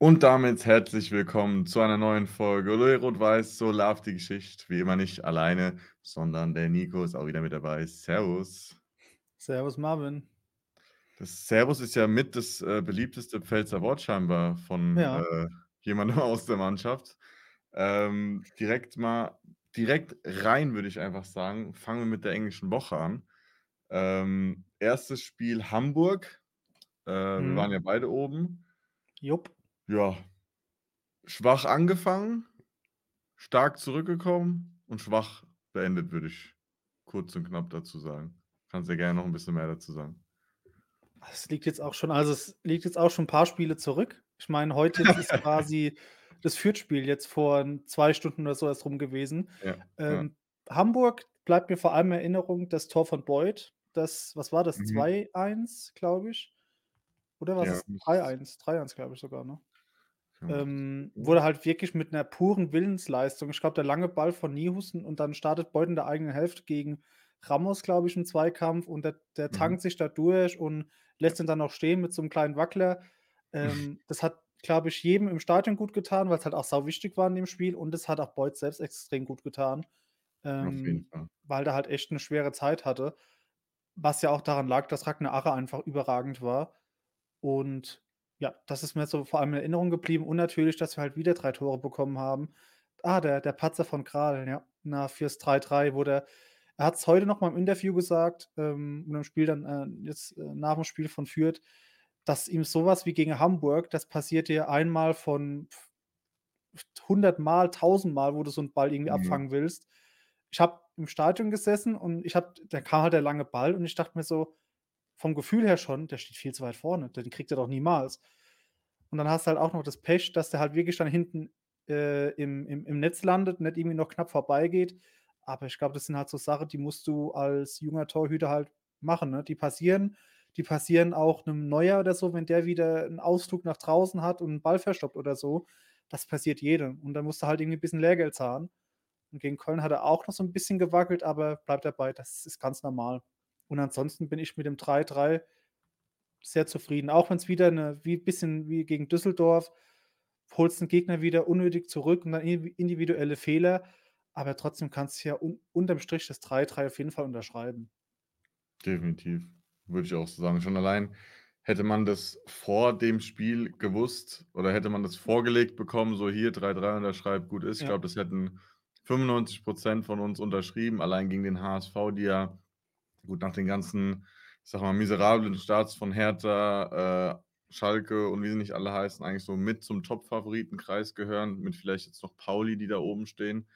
Und damit herzlich willkommen zu einer neuen Folge Louis Rot-Weiß, so läuft die Geschichte. Wie immer nicht alleine, sondern der Nico ist auch wieder mit dabei. Servus. Servus, Marvin. Das Servus ist ja mit das äh, beliebteste Pfälzer Wort scheinbar von Ja. äh, jemandem aus der Mannschaft. Ähm, direkt mal, direkt rein würde ich einfach sagen. Fangen wir mit der englischen Woche an. Ähm, erstes Spiel Hamburg. Äh, Wir Mhm. waren ja beide oben. Jupp. Ja, schwach angefangen, stark zurückgekommen und schwach beendet, würde ich kurz und knapp dazu sagen. Kannst ja gerne noch ein bisschen mehr dazu sagen. Es liegt jetzt auch schon also, es liegt jetzt auch schon 'n paar Spiele zurück. Ich meine, heute ist quasi das Fürth-Spiel jetzt vor 2 Stunden oder so erst rum gewesen. Ja, ja. Ähm, Hamburg bleibt mir vor allem in Erinnerung das Tor von Boyd, das was war das? Mhm. 2:1, glaube ich. Oder was Ja, ist müsste 3:1? 3:1, glaube ich sogar, ne? Ähm, wurde halt wirklich mit 'ner puren Willensleistung ich glaube, der lange Ball von Niehusen und dann startet Boyd in der eigenen Hälfte gegen Ramos, glaube ich, im Zweikampf und der der Mhm. tankt sich da durch und lässt ihn dann noch stehen mit so 'nem kleinen Wackler. Ähm, das hat, glaube ich, jedem im Stadion gut getan, weil's halt auch sauwichtig war in dem Spiel und es hat auch Boyd selbst extrem gut getan, ähm, weil der halt echt 'ne schwere Zeit hatte. Was ja auch daran lag, dass Ragnar Arre einfach überragend war. Und ja, das ist mir so vor allem in Erinnerung geblieben und natürlich, dass wir halt wieder 3 Tore bekommen haben. Ah, der der Patzer von Kral, ja, na, fürs 3:3, wo der er hat's heute noch mal im Interview gesagt, ähm, und im Spiel dann, äh, jetzt, äh, nach dem Spiel von Fürth, dass ihm so was wie gegen Hamburg, das passiert dir einmal von f 100 Mal, 1.000 Mal, wo du so 'n Ball irgendwie Mhm. abfangen willst. Ich habe im Stadion gesessen und ich habe da kam halt der lange Ball und ich dachte mir so vom Gefühl her schon: „Der steht viel zu weit vorne, den kriegt er doch niemals.“ Und dann hast du halt auch noch das Pech, dass der halt wirklich dann hinten, äh, im im im Netz landet, nicht irgendwie noch knapp vorbeigeht. Aber ich glaube, das sind halt so Sachen, die musst du als junger Torhüter halt machen, ne? Die passieren die passieren auch 'nem Neuer oder so, wenn der wieder 'n Ausflug nach draußen hat und 'n Ball verstoppt oder so. Das passiert jedem und dann musst du halt irgendwie 'n bisschen Lehrgeld zahlen. Und gegen Köln hat er auch noch so 'n bisschen gewackelt, aber bleibt dabei, das ist ganz normal. Und ansonsten bin ich mit dem 3:3 sehr zufrieden, auch wenn's wieder 'ne wie bisschen wie gegen Düsseldorf holst den Gegner wieder unnötig zurück und dann indivi individuelle Fehler, aber trotzdem kannst du ja un unterm Strich das 3:3 auf jeden Fall unterschreiben. Definitiv, würde ich auch so sagen. Schon allein hätte man das vor dem Spiel gewusst oder hätte man das vorgelegt bekommen, so: „Hier 3:3 unterschreibt, gut ist.“ Ich Ja. glaube, das hätten 95 % von uns unterschrieben, allein gegen den HSV, die ja gut, nach den ganzen, ich sage mal, miserablen Starts von Hertha, äh, Schalke und wie sie nicht alle heißen, eigentlich so mit zum Top-Favoritenkreis gehören, mit vielleicht jetzt noch Pauli, die da oben stehen.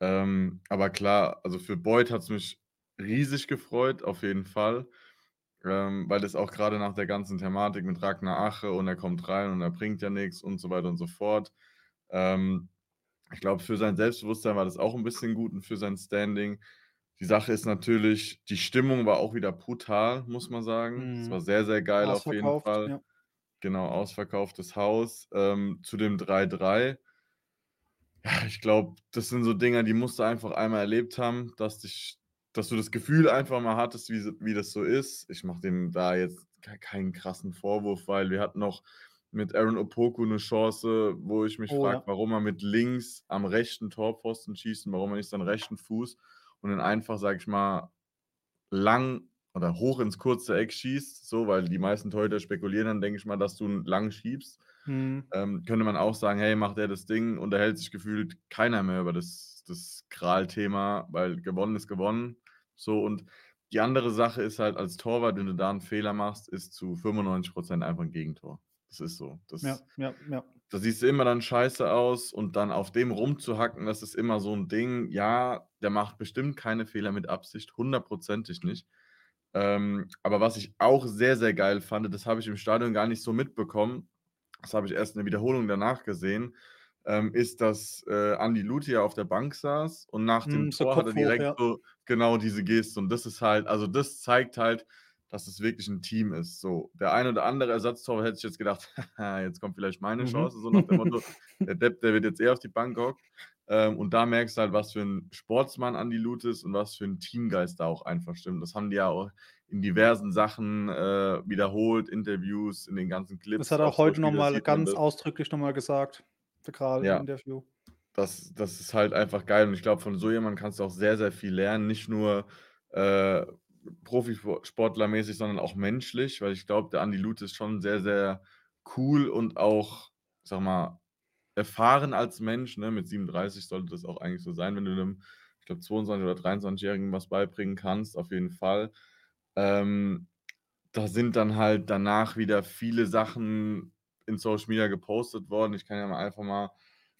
Ähm, aber klar, also für Boyd hat's mich riesig gefreut, auf jeden Fall, ähm, weil das auch grade nach der ganzen Thematik mit Ragnar Ache und er kommt rein und er bringt ja nix und so weiter und so fort. Ähm, ich glaube, für sein Selbstbewusstsein war das auch 'n bisschen gut und für sein Standing. Die Sache ist natürlich, die Stimmung war auch wieder brutal, muss man sagen. Es war Mhm. sehr, sehr geil auf jeden Ausverkauft, Fall. ja. Genau, ausverkauftes Haus. Ähm, zu dem 3:3 ja, ich glaube, das sind so Dinger, die musst du einfach einmal erlebt haben, dass dich dass du das Gefühl einfach mal hattest, wie s wie das so ist. Ich mache dem da jetzt kei keinen krassen Vorwurf, weil wir hatten noch mit Aaron Opoku 'ne Chance, wo ich mich Oh frage, ja. warum er mit links am rechten Torpfosten schießt und warum er nicht seinen rechten Fuß und dann einfach, sage ich mal, lang oder hoch ins kurze Eck schießt, so, weil die meisten Torhüter spekulieren dann, denke ich mal, dass du ihn lang schiebst. Mhm. Ähm, könnte man auch sagen: „Hey, macht der das Ding“, unterhält sich gefühlt keiner mehr über das das Kral-Thema, weil gewonnen ist gewonnen, so. Und die andere Sache ist halt als Torwart, wenn du da 'n Fehler machst, ist zu 95 % einfach 'n Gegentor. Das ist so. Ja, Das ja, ja. Da siehst du immer dann scheiße aus und dann auf dem rumzuhacken, das ist immer so 'n Ding. Ja, der macht bestimmt keine Fehler mit Absicht, hundertprozentig nicht. Ähm, aber was ich auch sehr, sehr geil fand, das habe ich im Stadion gar nicht so mitbekommen, das habe ich erst in der Wiederholung danach gesehen, ähm, ist, dass, äh, Andi Lutia auf der Bank saß und nach dem so Tor hat er Kopf hoch, direkt ja. so genau diese Geste und das ist halt also, das zeigt halt, dass es wirklich 'n Team ist, so. Der ein oder andere Ersatztorwart hätte sich jetzt gedacht: „Jetzt kommt vielleicht meine Mhm. Chance“, so nach dem Motto. Der Depp, der wird jetzt eh auf die Bank gehockt. Ähm, und da merkst du halt, was für 'n Sportsmann Andi Lut ist und was für 'n Teamgeist da auch einfach stimmt. Das haben die ja auch in diversen Sachen äh, wiederholt, Interviews, in den ganzen Clips. Das hat er auch heute nochmal ganz ausdrücklich nochmal gesagt, Kral ja. im Interview. Das, das ist halt einfach geil. Und ich glaube, von so jemandem kannst du auch sehr, sehr viel lernen. Nicht nur äh, Profisportlermäßig, sondern auch menschlich, weil ich glaube, der Andi Lute ist schon sehr, sehr cool und auch, sag mal, erfahren als Mensch. Ne? Mit 37 sollte das auch eigentlich so sein, wenn du einem, ich glaube, 22- oder 23-Jährigen was beibringen kannst, auf jeden Fall. Ähm, da sind dann halt danach wieder viele Sachen in Social Media gepostet worden. Ich kann ja mal einfach mal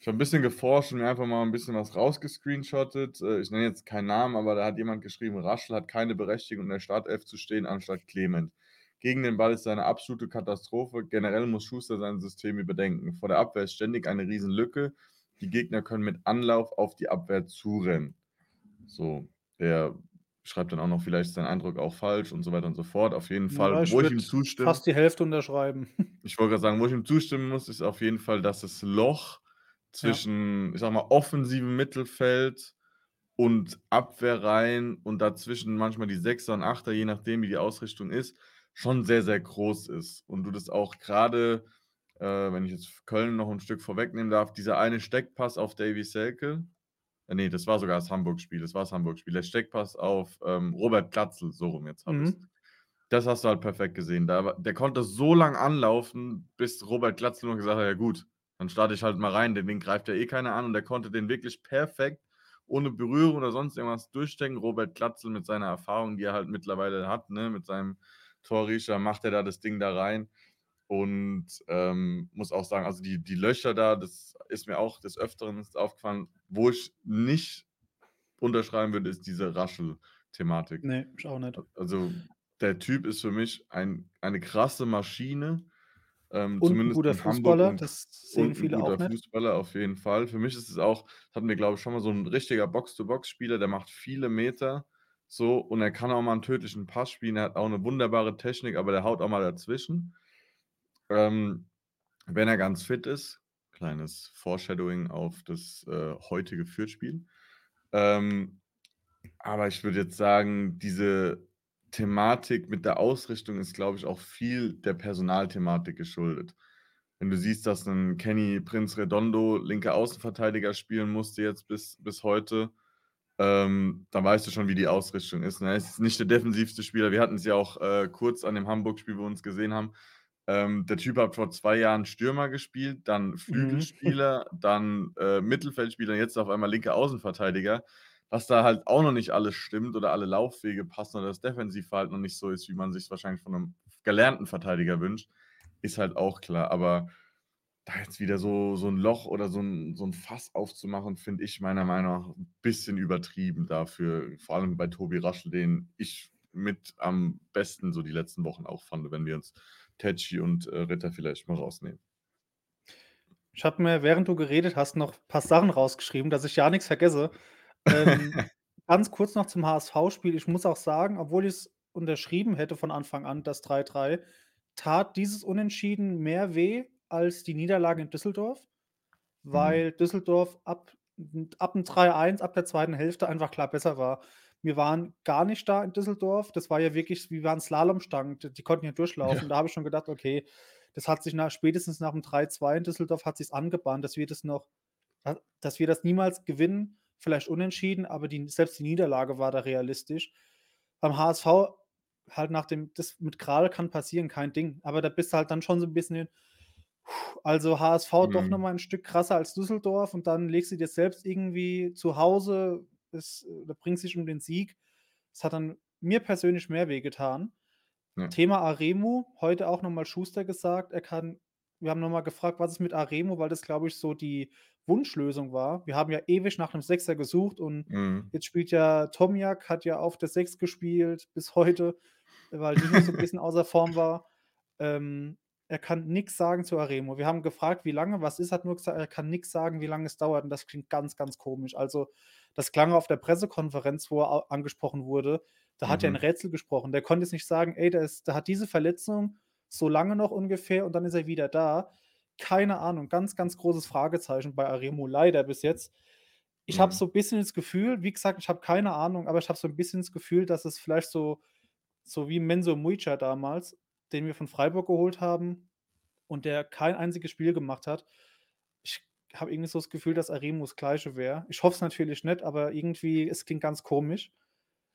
ich habe ein bisschen geforscht und mir einfach mal ein bisschen was rausgescreenshottet. Äh, ich nenne jetzt keinen Namen, aber da hat jemand geschrieben, Raschel hat keine Berechtigung, in der Startelf zu stehen, anstatt Clement. Gegen den Ball ist eine absolute Katastrophe. Generell muss Schuster sein System überdenken. Vor der Abwehr ist ständig eine Riesenlücke. Die Gegner können mit Anlauf auf die Abwehr zurennen. So, der schreibt dann auch noch vielleicht seinen Eindruck auch falsch und so weiter und so fort. Auf jeden Fall, Ja, ich wo ich ihm zustimme. fast die Hälfte unterschreiben. Ich wollte gerade sagen, wo ich ihm zustimmen muss, ist auf jeden Fall, dass das Loch zwischen, ich sag mal, offensivem Mittelfeld und Abwehrreihen und dazwischen manchmal die Sechser und Achter, je nachdem, wie die Ausrichtung ist, schon sehr, sehr groß ist. Und du das auch gerade, äh, wenn ich jetzt Köln noch ein Stück vorwegnehmen darf, dieser eine Steckpass auf Davy Selke, äh, nee, das war sogar das Hamburg-Spiel, das war das Hamburg-Spiel, der Steckpass auf ähm, Robert Glatzel, so rum jetzt habe ich Mhm. Das hast du halt perfekt gesehen. Da, der konnte so lang anlaufen, bis Robert Glatzel nur gesagt hat, ja gut, dann starte ich halt mal rein, den Ding greift ja eh keiner an und der konnte den wirklich perfekt, ohne Berührung oder sonst irgendwas durchstecken. Robert Glatzel mit seiner Erfahrung, die er halt mittlerweile hat, ne, mit seinem Torriecher, macht er da das Ding da rein. Und ähm, muss auch sagen, also die, die Löcher da, das ist mir auch des Öfteren aufgefallen. Wo ich nicht unterschreiben würde, ist diese Raschel-Thematik. Nee, ich auch nicht. Also der Typ ist für mich ein, eine krasse Maschine. Ähm, Und 'n zumindest guter in Hamburg Fußballer, und, das sehen und ein viele auch guter nicht. Fußballer auf jeden Fall. Für mich ist es auch, das hatten wir glaube ich schon mal, so ein richtiger Box-to-Box-Spieler, der macht viele Meter so und er kann auch mal einen tödlichen Pass spielen. Er hat auch eine wunderbare Technik, aber der haut auch mal dazwischen. Ähm, wenn er ganz fit ist, kleines Foreshadowing auf das äh, heutige Fürth-Spiel. Ähm, aber ich würde jetzt sagen, diese Thematik mit der Ausrichtung ist, glaube ich, auch viel der Personalthematik geschuldet. Wenn du siehst, dass ein Kenny Prinz Redondo linker Außenverteidiger spielen musste jetzt bis, bis heute, ähm, dann weißt du schon, wie die Ausrichtung ist. Ne? Er ist nicht der defensivste Spieler. Wir hatten es ja auch äh, kurz an dem Hamburg-Spiel, wo wir uns gesehen haben. Ähm, der Typ hat vor zwei Jahren Stürmer gespielt, dann Mhm. Flügelspieler, dann äh, Mittelfeldspieler, jetzt auf einmal linker Außenverteidiger. Dass da halt auch noch nicht alles stimmt oder alle Laufwege passen oder das Defensivverhalten noch nicht so ist, wie man sich wahrscheinlich von einem gelernten Verteidiger wünscht, ist halt auch klar. Aber da jetzt wieder so, so ein Loch oder so ein, so ein Fass aufzumachen, finde ich meiner Meinung nach ein bisschen übertrieben dafür. Vor allem bei Tobi Raschel, den ich mit am besten so die letzten Wochen auch fand, wenn wir uns Tetschi und äh, Ritter vielleicht mal rausnehmen. Ich habe mir, während du geredet hast, noch ein paar Sachen rausgeschrieben, dass ich ja nichts vergesse. Ähm, ganz kurz noch zum HSV-Spiel. Ich muss auch sagen, obwohl ich es unterschrieben hätte von Anfang an, das 3-3, tat dieses Unentschieden mehr weh als die Niederlage in Düsseldorf, Mhm. weil Düsseldorf ab ab 'm 3-1, ab der zweiten Hälfte einfach klar besser war. Wir waren gar nicht da in Düsseldorf. Das war ja wirklich wie waren Slalomstangen. Die konnten ja durchlaufen. Ja. Da habe ich schon gedacht: „Okay, das hat sich nach spätestens nach dem 3-2 in Düsseldorf hat sich's angebahnt, dass wir das noch da dass wir das niemals gewinnen, vielleicht unentschieden, aber die selbst die Niederlage war da realistisch. Beim HSV halt nach dem das mit Kral kann passieren, kein Ding. Aber da bist du halt dann schon so 'n bisschen also HSV doch noch Mhm. mal 'n Stück krasser als Düsseldorf und dann legst du dir selbst irgendwie zu Hause das oder bringst dich um den Sieg. Das hat dann mir persönlich mehr wehgetan. Ja. Thema Aremu, heute auch noch mal Schuster gesagt, er kann wir haben noch mal gefragt: „Was ist mit Aremu?“, weil das, glaube ich, so die Wunschlösung war. Wir haben ja ewig nach 'nem Sechser gesucht und Mhm. jetzt spielt ja Tomjak hat ja auf der 6 gespielt bis heute, weil Nino so 'n bisschen außer Form war. Ähm, er kann nix sagen zu Aremu. Wir haben gefragt: „Wie lange? Was ist?“ Hat nur gesagt, er kann nix sagen, wie lange es dauert und das klingt ganz, ganz komisch. Also, das klang auf der Pressekonferenz, wo er angesprochen wurde, da hat er in Mhm. Rätsel gesprochen. Der konnte jetzt nicht sagen: „Ey, der ist der hat diese Verletzung so lange noch ungefähr und dann ist er wieder da.“ Keine Ahnung, ganz, ganz großes Fragezeichen bei Aremu leider bis jetzt. Ich habe Mhm. so 'n bisschen das Gefühl wie gesagt, ich habe keine Ahnung, aber ich habe so 'n bisschen das Gefühl, dass es vielleicht so so wie Menzo Mujica damals, den wir von Freiburg geholt haben und der kein einziges Spiel gemacht hat. Ich habe irgendwie so das Gefühl, dass Aremu das Gleiche wäre. Ich hoffe es natürlich nicht, aber irgendwie, es klingt ganz komisch.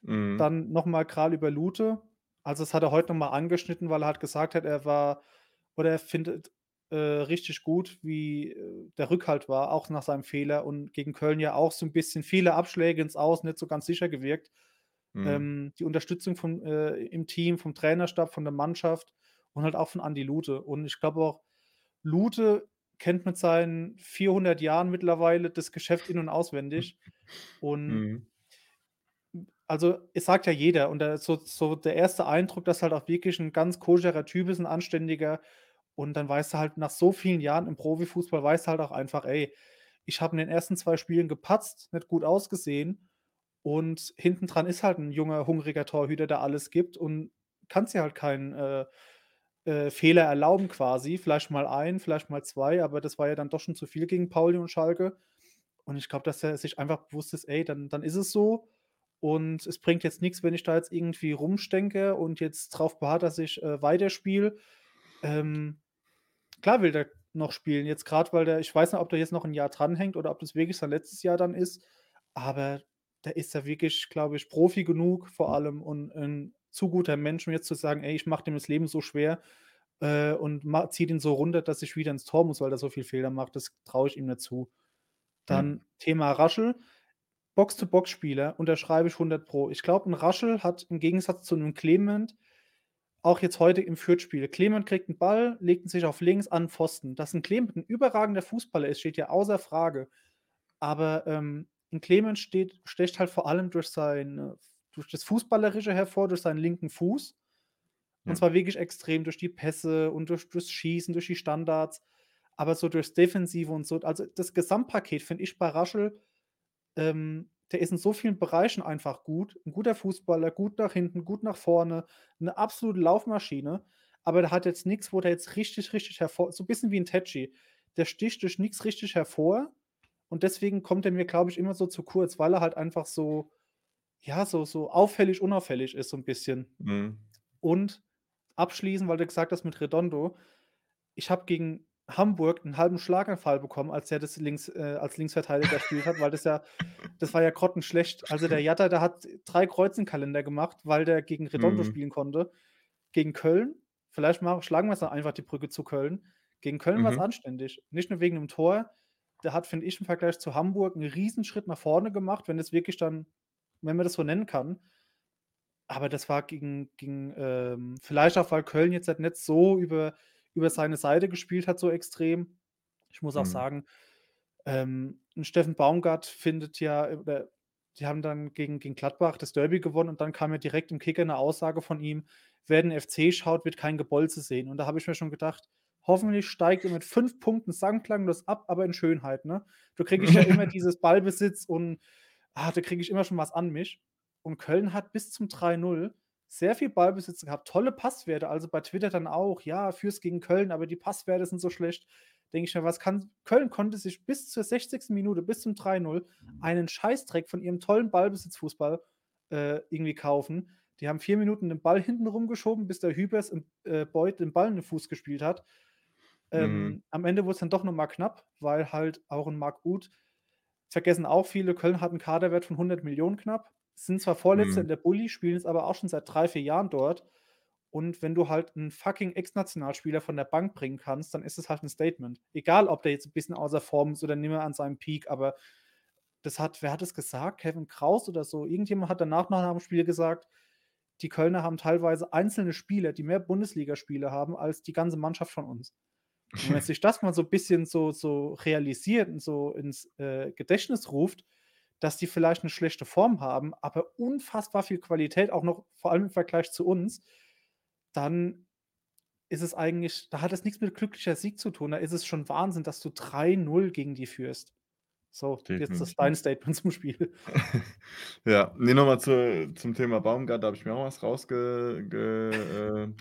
Mhm. Dann nochmal Kral über Lute. Also, das hat er heute nochmal angeschnitten, weil er halt gesagt hat, er war oder er findet äh, richtig gut, wie äh, der Rückhalt war, auch nach seinem Fehler und gegen Köln ja auch so ein bisschen viele Abschläge ins Aus, nicht so ganz sicher gewirkt. Mhm. Ähm, die Unterstützung vom, äh, im Team, vom Trainerstab, von der Mannschaft und halt auch von Andi Lute. Und ich glaube auch, Lute kennt mit seinen 400 Jahren mittlerweile das Geschäft in- und auswendig. Und Mhm. Also, es sagt ja jeder und der so so der erste Eindruck, dass halt auch wirklich ein ganz koscherer Typ ist, ein anständiger. Und dann weißt du halt nach so vielen Jahren im Profifußball weißt du halt auch einfach: „Ey, ich habe in den ersten 2 Spielen gepatzt, nicht gut ausgesehen und hinten dran ist halt ein junger, hungriger Torhüter, der alles gibt und kannst dir halt keinen, äh, äh, Fehler erlauben quasi. Vielleicht mal ein, vielleicht mal 2, aber das war ja dann doch schon zu viel gegen Pauli und Schalke. Und ich glaube, dass er sich einfach bewusst ist: „Ey, dann dann ist es so und es bringt jetzt nichts, wenn ich da jetzt irgendwie rumstänke und jetzt drauf beharre, dass ich, äh, weiterspiele.“ Ähm, klar will der noch spielen, jetzt gerade, weil der ich weiß nicht, ob der jetzt noch ein Jahr dranhängt oder ob das wirklich sein letztes Jahr dann ist, aber der ist ja wirklich, glaube ich, Profi genug vor allem und 'n zu guter Mensch, um jetzt zu sagen: „Ey, ich mache dem das Leben so schwer, äh, und ziehe den so runter, dass ich wieder ins Tor muss, weil der so viel Fehler macht.“ Das traue ich ihm nicht zu. Ja. Dann Thema Raschel. Box-to-Box-Spieler unterschreibe ich 100 Pro. Ich glaube, 'n Raschel hat im Gegensatz zu 'nem Clement auch jetzt heute im Fürth-Spiel Clement kriegt 'n Ball, legt ihn sich auf links an Pfosten. Dass 'n Clement 'n überragender Fußballer ist, steht ja außer Frage. Aber, ähm, 'n Clement steht sticht halt vor allem durch seine durch das Fußballerische hervor, durch seinen linken Fuß. Und zwar wirklich extrem durch die Pässe und durch durchs Schießen, durch die Standards, aber so durchs Defensive und so also, das Gesamtpaket finde ich bei Raschel ähm, der ist in so vielen Bereichen einfach gut. 'N guter Fußballer, gut nach hinten, gut nach vorne, 'ne absolute Laufmaschine, aber der hat jetzt nix, wo der jetzt richtig, richtig hervor so bisschen wie 'n Tetschi. Der sticht durch nix richtig hervor und deswegen kommt er mir, glaube ich, immer so zu kurz, weil er halt einfach so ja, so so auffällig unauffällig ist so 'n bisschen. Mhm. Und abschließend, weil du gesagt hast mit Redondo, ich habe gegen Hamburg 'n halben Schlaganfall bekommen, als der das links äh, als Linksverteidiger gespielt hat, weil das ja das war ja grottenschlecht. Also, der Jatta, der hat 3 Kreuz in 'n Kalender gemacht, weil der gegen Redondo Mhm. spielen konnte. Gegen Köln vielleicht ma schlagen wir's doch einfach die Brücke zu Köln. Gegen Köln Mhm. anständig. Nicht nur wegen 'nem Tor. Der hat, finde ich, im Vergleich zu Hamburg 'n Riesenschritt nach vorne gemacht, wenn es wirklich dann wenn man das so nennen kann. Aber das war gegen gegen, ähm vielleicht auch, weil Köln jetzt halt nicht so über über seine Seite gespielt hat, so extrem. Ich muss auch Mhm. sagen, ähm, Steffen Baumgart findet ja oder die haben dann gegen gegen Gladbach das Derby gewonnen und dann kam ja direkt im Kicker 'ne Aussage von ihm: „Wer den FC schaut, wird kein Gebolze sehen.“ Und da habe ich mir schon gedacht: „Hoffentlich steigt ihr mit 5 Punkten sang klanglos ab, aber in Schönheit, ne?“ Da kriege ich ja immer dieses Ballbesitz und, ah, da kriege ich immer schon was an mich. Und Köln hat bis zum 3:0 sehr viel Ballbesitz gehabt, tolle Passwerte, also bei Twitter dann auch: „Ja, führst gegen Köln, aber die Passwerte sind so schlecht.“ Denke ich mir: „Was kann“ Köln konnte sich bis zur 60. Minute, bis zum 3:0 einen Scheißdreck von ihrem tollen Ballbesitzfußball, äh, irgendwie kaufen. Die haben 4 Minuten den Ball hinten rumgeschoben, bis der Hübers und, äh, Beuth den Ball in den Fuß gespielt hat. Mhm. Ähm, am Ende wurd's dann doch noch mal knapp, weil halt auch 'n Marc Uth vergessen auch viele, Köln hat 'n Kaderwert von 100.000.000 knapp, sind zwar Vorletzter in Mhm. der Bully, spielen jetzt aber auch schon seit 3, 4 Jahren dort. Und wenn du halt 'n fucking Ex-Nationalspieler von der Bank bringen kannst, dann ist es halt 'n Statement. Egal, ob der jetzt 'n bisschen außer Form ist oder nicht mehr an seinem Peak, aber das hat wer hat das gesagt? Kevin Kraus oder so? Irgendjemand hat danach noch nach dem Spiel gesagt, die Kölner haben teilweise einzelne Spieler, die mehr Bundesligaspiele haben als die ganze Mannschaft von uns. Und wenn sich das mal so bisschen so so realisiert und so ins, äh, Gedächtnis ruft, dass die vielleicht 'ne schlechte Form haben, aber unfassbar viel Qualität auch noch, vor allem im Vergleich zu uns, dann ist es eigentlich da hat es nix mit glücklicher Sieg zu tun. Da ist es schon Wahnsinn, dass du 3:0 gegen die führst. So, jetzt das dein Definitiv. Statement zum Spiel. Ja, ne, noch mal zu zum Thema Baumgart, da habe ich mir auch was rausge ge äh.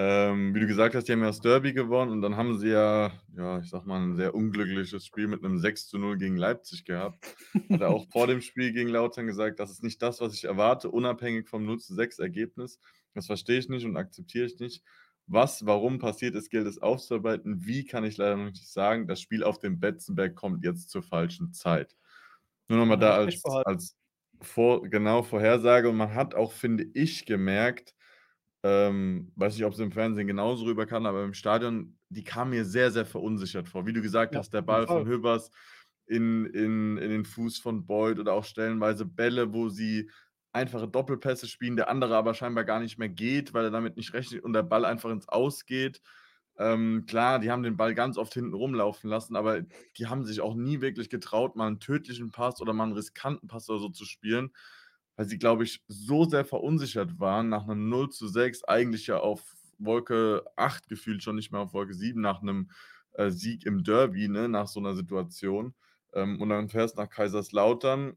Ähm, wie du gesagt hast, die haben ja das Derby gewonnen und dann haben sie ja, ja, ich sag mal, 'n sehr unglückliches Spiel mit 'nem 6:0 gegen Leipzig gehabt. Hat er auch vor dem Spiel gegen Lautern gesagt: „Das ist nicht das, was ich erwarte, unabhängig vom 0:6 Ergebnis. Das verstehe ich nicht und akzeptiere ich nicht. Was warum passiert ist, gilt es aufzuarbeiten. Wie, kann ich leider noch nicht sagen. Das Spiel auf dem Betzenberg kommt jetzt zur falschen Zeit.“ Nur noch mal Dann hat da als als vor genau, Vorhersage und man hat auch, finde ich, gemerkt ähm, weiß nicht, ob's im Fernsehen genauso rüberkam, aber im Stadion, die kamen mir sehr, sehr verunsichert vor. Wie du gesagt Ja, hast, der Ball von Fall. Hübers in in in den Fuß von Boyd oder auch stellenweise Bälle, wo sie einfache Doppelpässe spielen, der andere aber scheinbar gar nicht mehr geht, weil er damit nicht rechnet und der Ball einfach ins Aus geht. Ähm, klar, die haben den Ball ganz oft hinten rumlaufen lassen, aber die haben sich auch nie wirklich getraut, mal 'n tödlichen Pass oder mal 'n riskanten Pass oder so zu spielen, weil sie, glaube ich, so sehr verunsichert waren nach 'nem 0:6, eigentlich ja auf Wolke 8 gefühlt, schon nicht mehr auf Wolke 7 nach 'nem, äh, Sieg im Derby, ne, nach so 'ner Situation. Ähm, und dann fährst nach Kaiserslautern,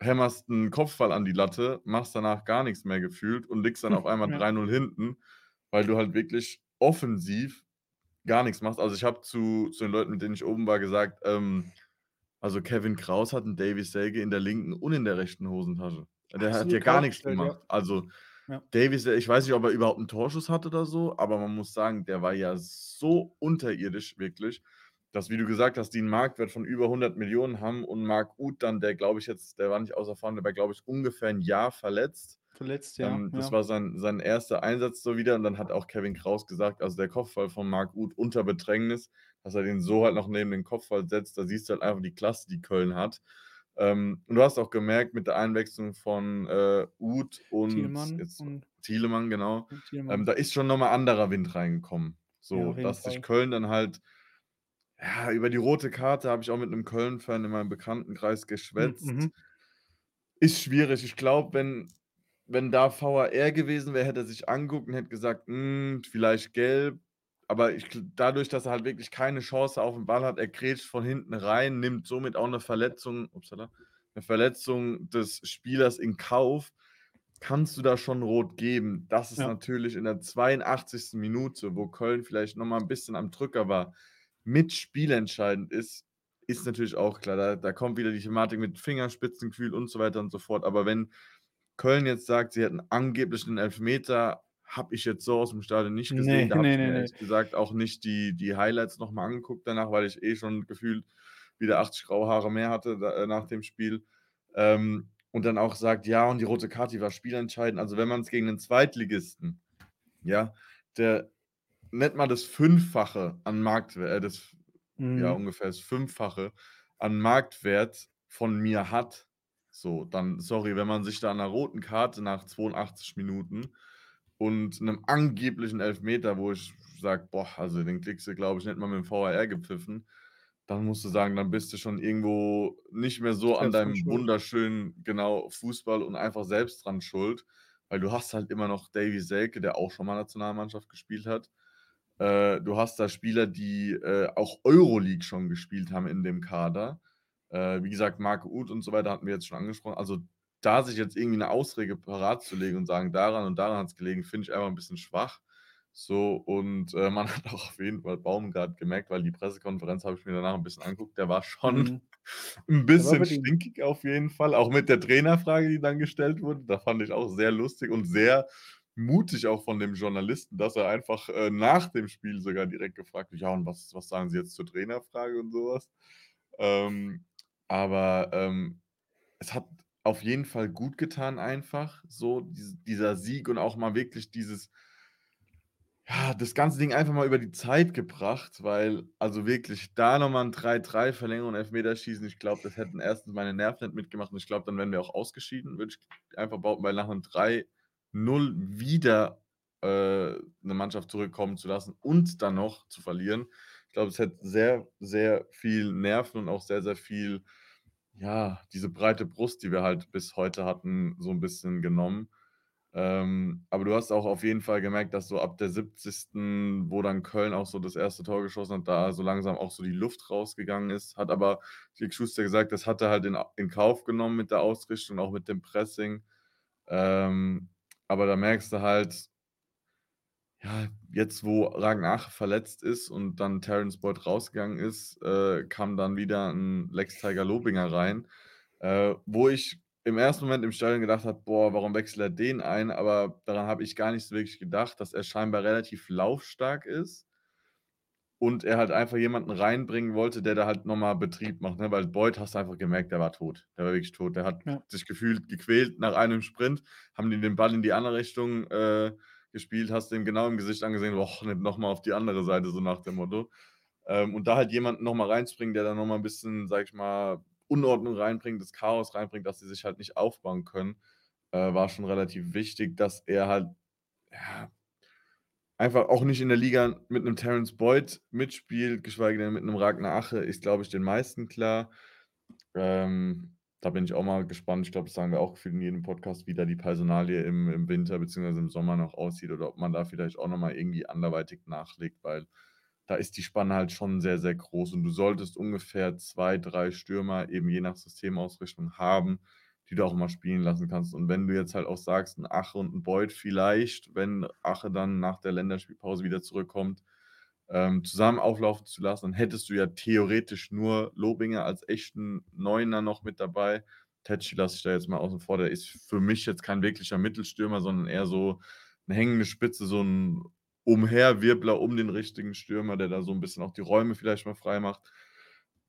hämmerst 'n Kopfball an die Latte, machst danach gar nix mehr gefühlt und liegst dann auf einmal Ja. 3:0 hinten, weil du halt wirklich offensiv gar nix machst. Also, ich habe zu zu den Leuten, mit denen ich oben war, gesagt, ähm, also, Kevin Kraus hat 'n Davie Selke in der linken und in der rechten Hosentasche. Der hat ja Absolut gar nix kaltgestellt, ja. gemacht. Also, Ja. Davie Sel ich weiß nicht, ob er überhaupt 'n Torschuss hatte oder so, aber man muss sagen, der war ja so unterirdisch wirklich, dass, wie du gesagt hast, die 'n Marktwert von über 100.000.000 haben und Marc Uth dann, der glaube ich jetzt der war nicht außer Form, der war, glaube ich, ungefähr 'n Jahr verletzt. Verletzt, ja, Ähm, das ja. war sein sein 1. Einsatz so wieder und dann hat auch Kevin Kraus gesagt, also, der Kopfball von Marc Uth unter Bedrängnis, dass er den so halt noch neben den Kopfball setzt, da siehst du halt einfach die Klasse, die Köln hat. Ähm, und du hast auch gemerkt mit der Einwechslung von, äh, Uth und Tielemans jetzt und Tielemans, genau, und ähm, Tielemans. da ist schon noch mal anderer Wind reingekommen. Ja, So, jeden dass sich. Köln dann halt ja, über die rote Karte habe ich auch mit 'nem Köln-Fan in meinem Bekanntenkreis geschwätzt. mhm. Ist schwierig. Ich glaube, wenn wenn da VAR gewesen wäre, hätte er sich angeguckt und hätte gesagt: „Hm, vielleicht gelb.“ Aber ich dadurch, dass er halt wirklich keine Chance auf 'n Ball hat, er grätscht von hinten rein, nimmt somit auch 'ne Verletzung upsala, 'ne Verletzung des Spielers in Kauf, kannst du da schon rot geben. Das ist Ja. natürlich in der 82. Minute, wo Köln vielleicht noch mal 'n bisschen am Drücker war, mit spielentscheidend ist, ist natürlich auch klar. Da da kommt wieder die Thematik mit Fingerspitzengefühl und so weiter und so fort. Aber wenn Köln jetzt sagt, sie hätten angeblich 'nen Elfmeter, habe ich jetzt so aus'm Stadion nicht gesehen. Ne, Da habe ne, ich ne, mir ehrlich gesagt auch nicht die die Highlights noch mal angeguckt danach, weil ich eh schon gefühlt wieder 80 graue Haare mehr hatte da äh, nach dem Spiel. Ähm, und dann auch sagt: „Ja, und die rote Karte, die war spielentscheidend.“ Also, wenn man's gegen 'nen Zweitligisten, ja, der nicht mal das Fünffache an Marktwe äh, das ja, Mhm. ungefähr das Fünffache an Marktwert von mir hat, so, dann sorry, wenn man sich da 'ner roten Karte nach 82 Minuten und 'nem angeblichen Elfmeter, wo ich sage: „Boah, also, den kriegst du, glaube ich, nicht mal mit dem VAR gepfiffen“, dann musst du sagen, dann bist du schon irgendwo nicht mehr so an deinem wunderschönen, genau, Fußball und einfach selbst dran schuld, weil du hast halt immer noch Davie Selke, der auch schon mal Nationalmannschaft gespielt hat. Äh, du hast da Spieler, die, äh, auch Euroleague schon gespielt haben in dem Kader. Äh, wie gesagt, Marc Uth und so weiter hatten wir jetzt schon angesprochen. Also, da sich jetzt irgendwie 'ne Ausrede parat zu legen und sagen: „Daran und daran hat's gelegen“, finde ich einfach 'n bisschen schwach. So, und, äh, man hat auch auf jeden Fall Baumgart gemerkt, weil die Pressekonferenz habe ich mir danach 'n bisschen angeguckt, der war schon Mhm. 'n Der war bisschen stinkig auf jeden Fall, auch mit der Trainerfrage, die dann gestellt wurde. Da fand ich auch sehr lustig und sehr mutig auch von dem Journalisten, dass er einfach, äh, nach dem Spiel sogar direkt gefragt hat: „Ja, und was was sagen Sie jetzt zur Trainerfrage?“ und so was. Ähm, aber, ähm, es hat auf jeden Fall gutgetan einfach so dies dieser Sieg und auch mal wirklich dieses ja, das ganze Ding einfach mal über die Zeit gebracht, weil also, wirklich da noch mal 'n 3:3 Verlängerung, Elfmeterschießen, ich glaube, das hätten 1. meine Nerven nicht mitgemacht und ich glaube, dann wären wir auch ausgeschieden, würde ich einfach behaupten, weil nach 'nem 3:0 wieder, äh, 'ne Mannschaft zurückkommen zu lassen und dann noch zu verlieren. Ich glaube, es hätte sehr, sehr viel Nerven und auch sehr, sehr viel, ja, diese breite Brust, die wir halt bis heute hatten, so 'n bisschen genommen. Ähm, aber du hast auch auf jeden Fall gemerkt, dass so ab der 70., wo dann Köln auch so das 1. Tor geschossen hat, da so langsam auch so die Luft rausgegangen ist. Hat aber Dirk Schuster gesagt, das hat er halt in in Kauf genommen mit der Ausrichtung, auch mit dem Pressing. Ähm, aber da merkst du halt ja, jetzt, wo Ragnar verletzt ist und dann Terence Boyd rausgegangen ist, äh, kam dann wieder 'n Lex Tiger Lobinger rein, äh, wo ich im ersten Moment im Stadion gedacht habe: „Boah, warum wechselt er den ein?“ Aber daran habe ich gar nicht so wirklich gedacht, dass er scheinbar relativ laufstark ist und er halt einfach jemanden reinbringen wollte, der da halt noch mal Betrieb macht, ne? Weil Boyd hast du einfach gemerkt, der war tot. Der war wirklich tot. Der hat Ja. sich gefühlt gequält nach einem Sprint, haben die den Ball in die andere Richtung, äh, gespielt, hast du ihm genau im Gesicht angesehen: „Och, nicht noch mal auf die andere Seite“, so nach dem Motto. Ähm, und da halt jemanden noch mal reinzubringen, der da noch mal 'n bisschen, sage ich mal, Unordnung reinbringt, das Chaos reinbringt, dass sie sich halt nicht aufbauen können, äh, war schon relativ wichtig, dass er halt, ja einfach auch nicht in der Liga mit 'nem Terence Boyd mitspielt, geschweige denn mit 'nem Ragnar Ache, ist, glaube ich, den meisten klar. Ähm, da bin ich auch mal gespannt. Ich glaube, das sagen wir auch in jedem Podcast, wie da die Personalie im im Winter beziehungsweise im Sommer noch aussieht oder ob man da vielleicht auch noch mal irgendwie anderweitig nachlegt, weil da ist die Spanne halt schon sehr, sehr groß und du solltest ungefähr 2, 3 Stürmer eben je nach Systemausrichtung haben, die du auch mal spielen lassen kannst. Und wenn du jetzt halt auch sagst, 'n Ache und 'n Boyd vielleicht, wenn Ache dann nach der Länderspielpause wieder zurückkommt, ähm, zusammen auflaufen zu lassen, dann hättest du ja theoretisch nur Lobinger als echten Neuner noch mit dabei. Tetschi lasse ich da jetzt mal außen vor. Der ist für mich jetzt kein wirklicher Mittelstürmer, sondern eher so 'ne hängende Spitze, so 'n Umherwirbler um den richtigen Stürmer, der da so 'n bisschen auch die Räume vielleicht mal freimacht.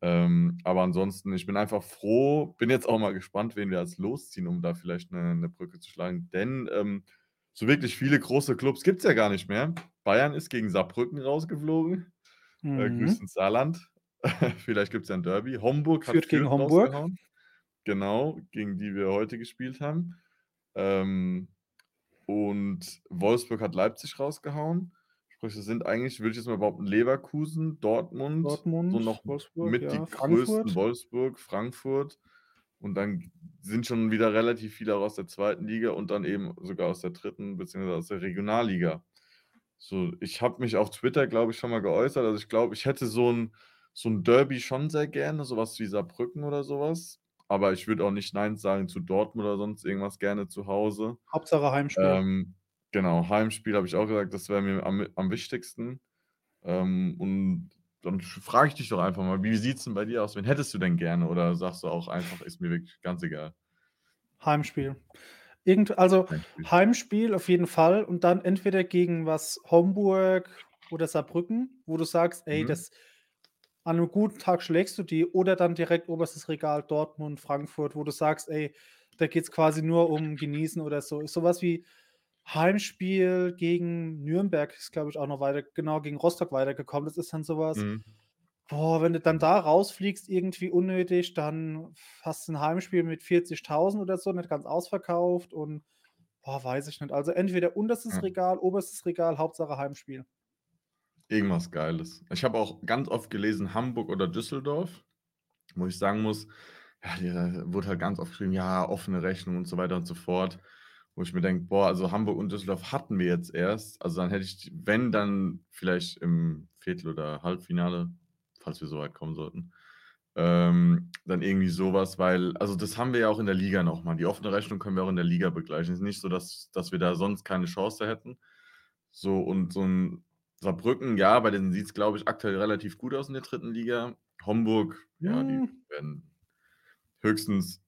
Ähm, aber ansonsten, ich bin einfach froh bin jetzt auch mal gespannt, wen wir als losziehen, um da vielleicht 'ne 'ne Brücke zu schlagen. Denn, ähm, so wirklich viele große Clubs gibt's ja gar nicht mehr. Bayern ist gegen Saarbrücken rausgeflogen. Äh, Mhm. ins Saarland. Vielleicht gibt's ja 'n Derby. Homburg hat Fürth gegen Fürth Homburg. rausgehauen. Genau, gegen die wir heute gespielt haben. Ähm, und Wolfsburg hat Leipzig rausgehauen. Sprich, es sind eigentlich, würde ich jetzt mal behaupten, Leverkusen, Dortmund, so Dortmund, noch Wolfsburg, mit ja, die größten Frankfurt. Wolfsburg, Frankfurt und dann sind schon wieder relativ viele auch aus der 2. Liga und dann eben sogar aus der 3. beziehungsweise aus der Regionalliga. So, ich habe mich auf Twitter, glaube ich, schon mal geäußert. Also, ich glaube, ich hätte so 'n so 'n Derby schon sehr gerne, so was wie Saarbrücken oder so was. Aber ich würde auch nicht nein sagen zu Dortmund oder sonst irgendwas, gerne zu Hause. Hauptsache Heimspiel. Ähm, genau, Heimspiel habe ich auch gesagt, das wäre mir am am wichtigsten. Ähm, und dann frage ich dich doch einfach mal, wie sieht's denn bei dir aus? Wen hättest du denn gerne oder sagst du auch einfach: „Ist mir wirklich ganz egal?“ Heimspiel. Irgend also, Heimspiel. Heimspiel auf jeden Fall und dann entweder gegen was Homburg oder Saarbrücken, wo du sagst: „Ey, Mhm. das an 'nem guten Tag schlägst du die“, oder dann direkt oberstes Regal Dortmund, Frankfurt, wo du sagst: „Ey, da geht's quasi nur um Genießen“ oder so. So was wie Heimspiel gegen Nürnberg ist, glaube ich, auch noch weiter genau, gegen Rostock weitergekommen. Das ist dann so was Mhm. boah, wenn du dann da rausfliegst irgendwie unnötig, dann hast du 'n Heimspiel mit 40.000 oder so, nicht ganz ausverkauft und, boah, weiß ich nicht. Also, entweder unterstes Ja. Regal, oberstes Regal, Hauptsache Heimspiel. Irgendwas Geiles. Ich habe auch ganz oft gelesen, Hamburg oder Düsseldorf, wo ich sagen muss, ja, hier wurde halt ganz oft geschrieben: „Ja, offene Rechnung“ und so weiter und so fort. Wo ich mir denke: „Boah, also Hamburg und Düsseldorf hatten wir jetzt erst.“ Also, dann hätte ich, wenn, dann vielleicht im Viertel oder Halbfinale, falls wir so weit kommen sollten, ähm, dann irgendwie so was, weil also, das haben wir ja auch in der Liga noch mal. Die offene Rechnung können wir auch in der Liga begleichen. Ist nicht so, dass dass wir da sonst keine Chance hätten. So und so 'n Saarbrücken, ja, bei denen sieht's, glaube ich, aktuell relativ gut aus in der 3. Liga. Homburg, ja, die Hm. werden höchstens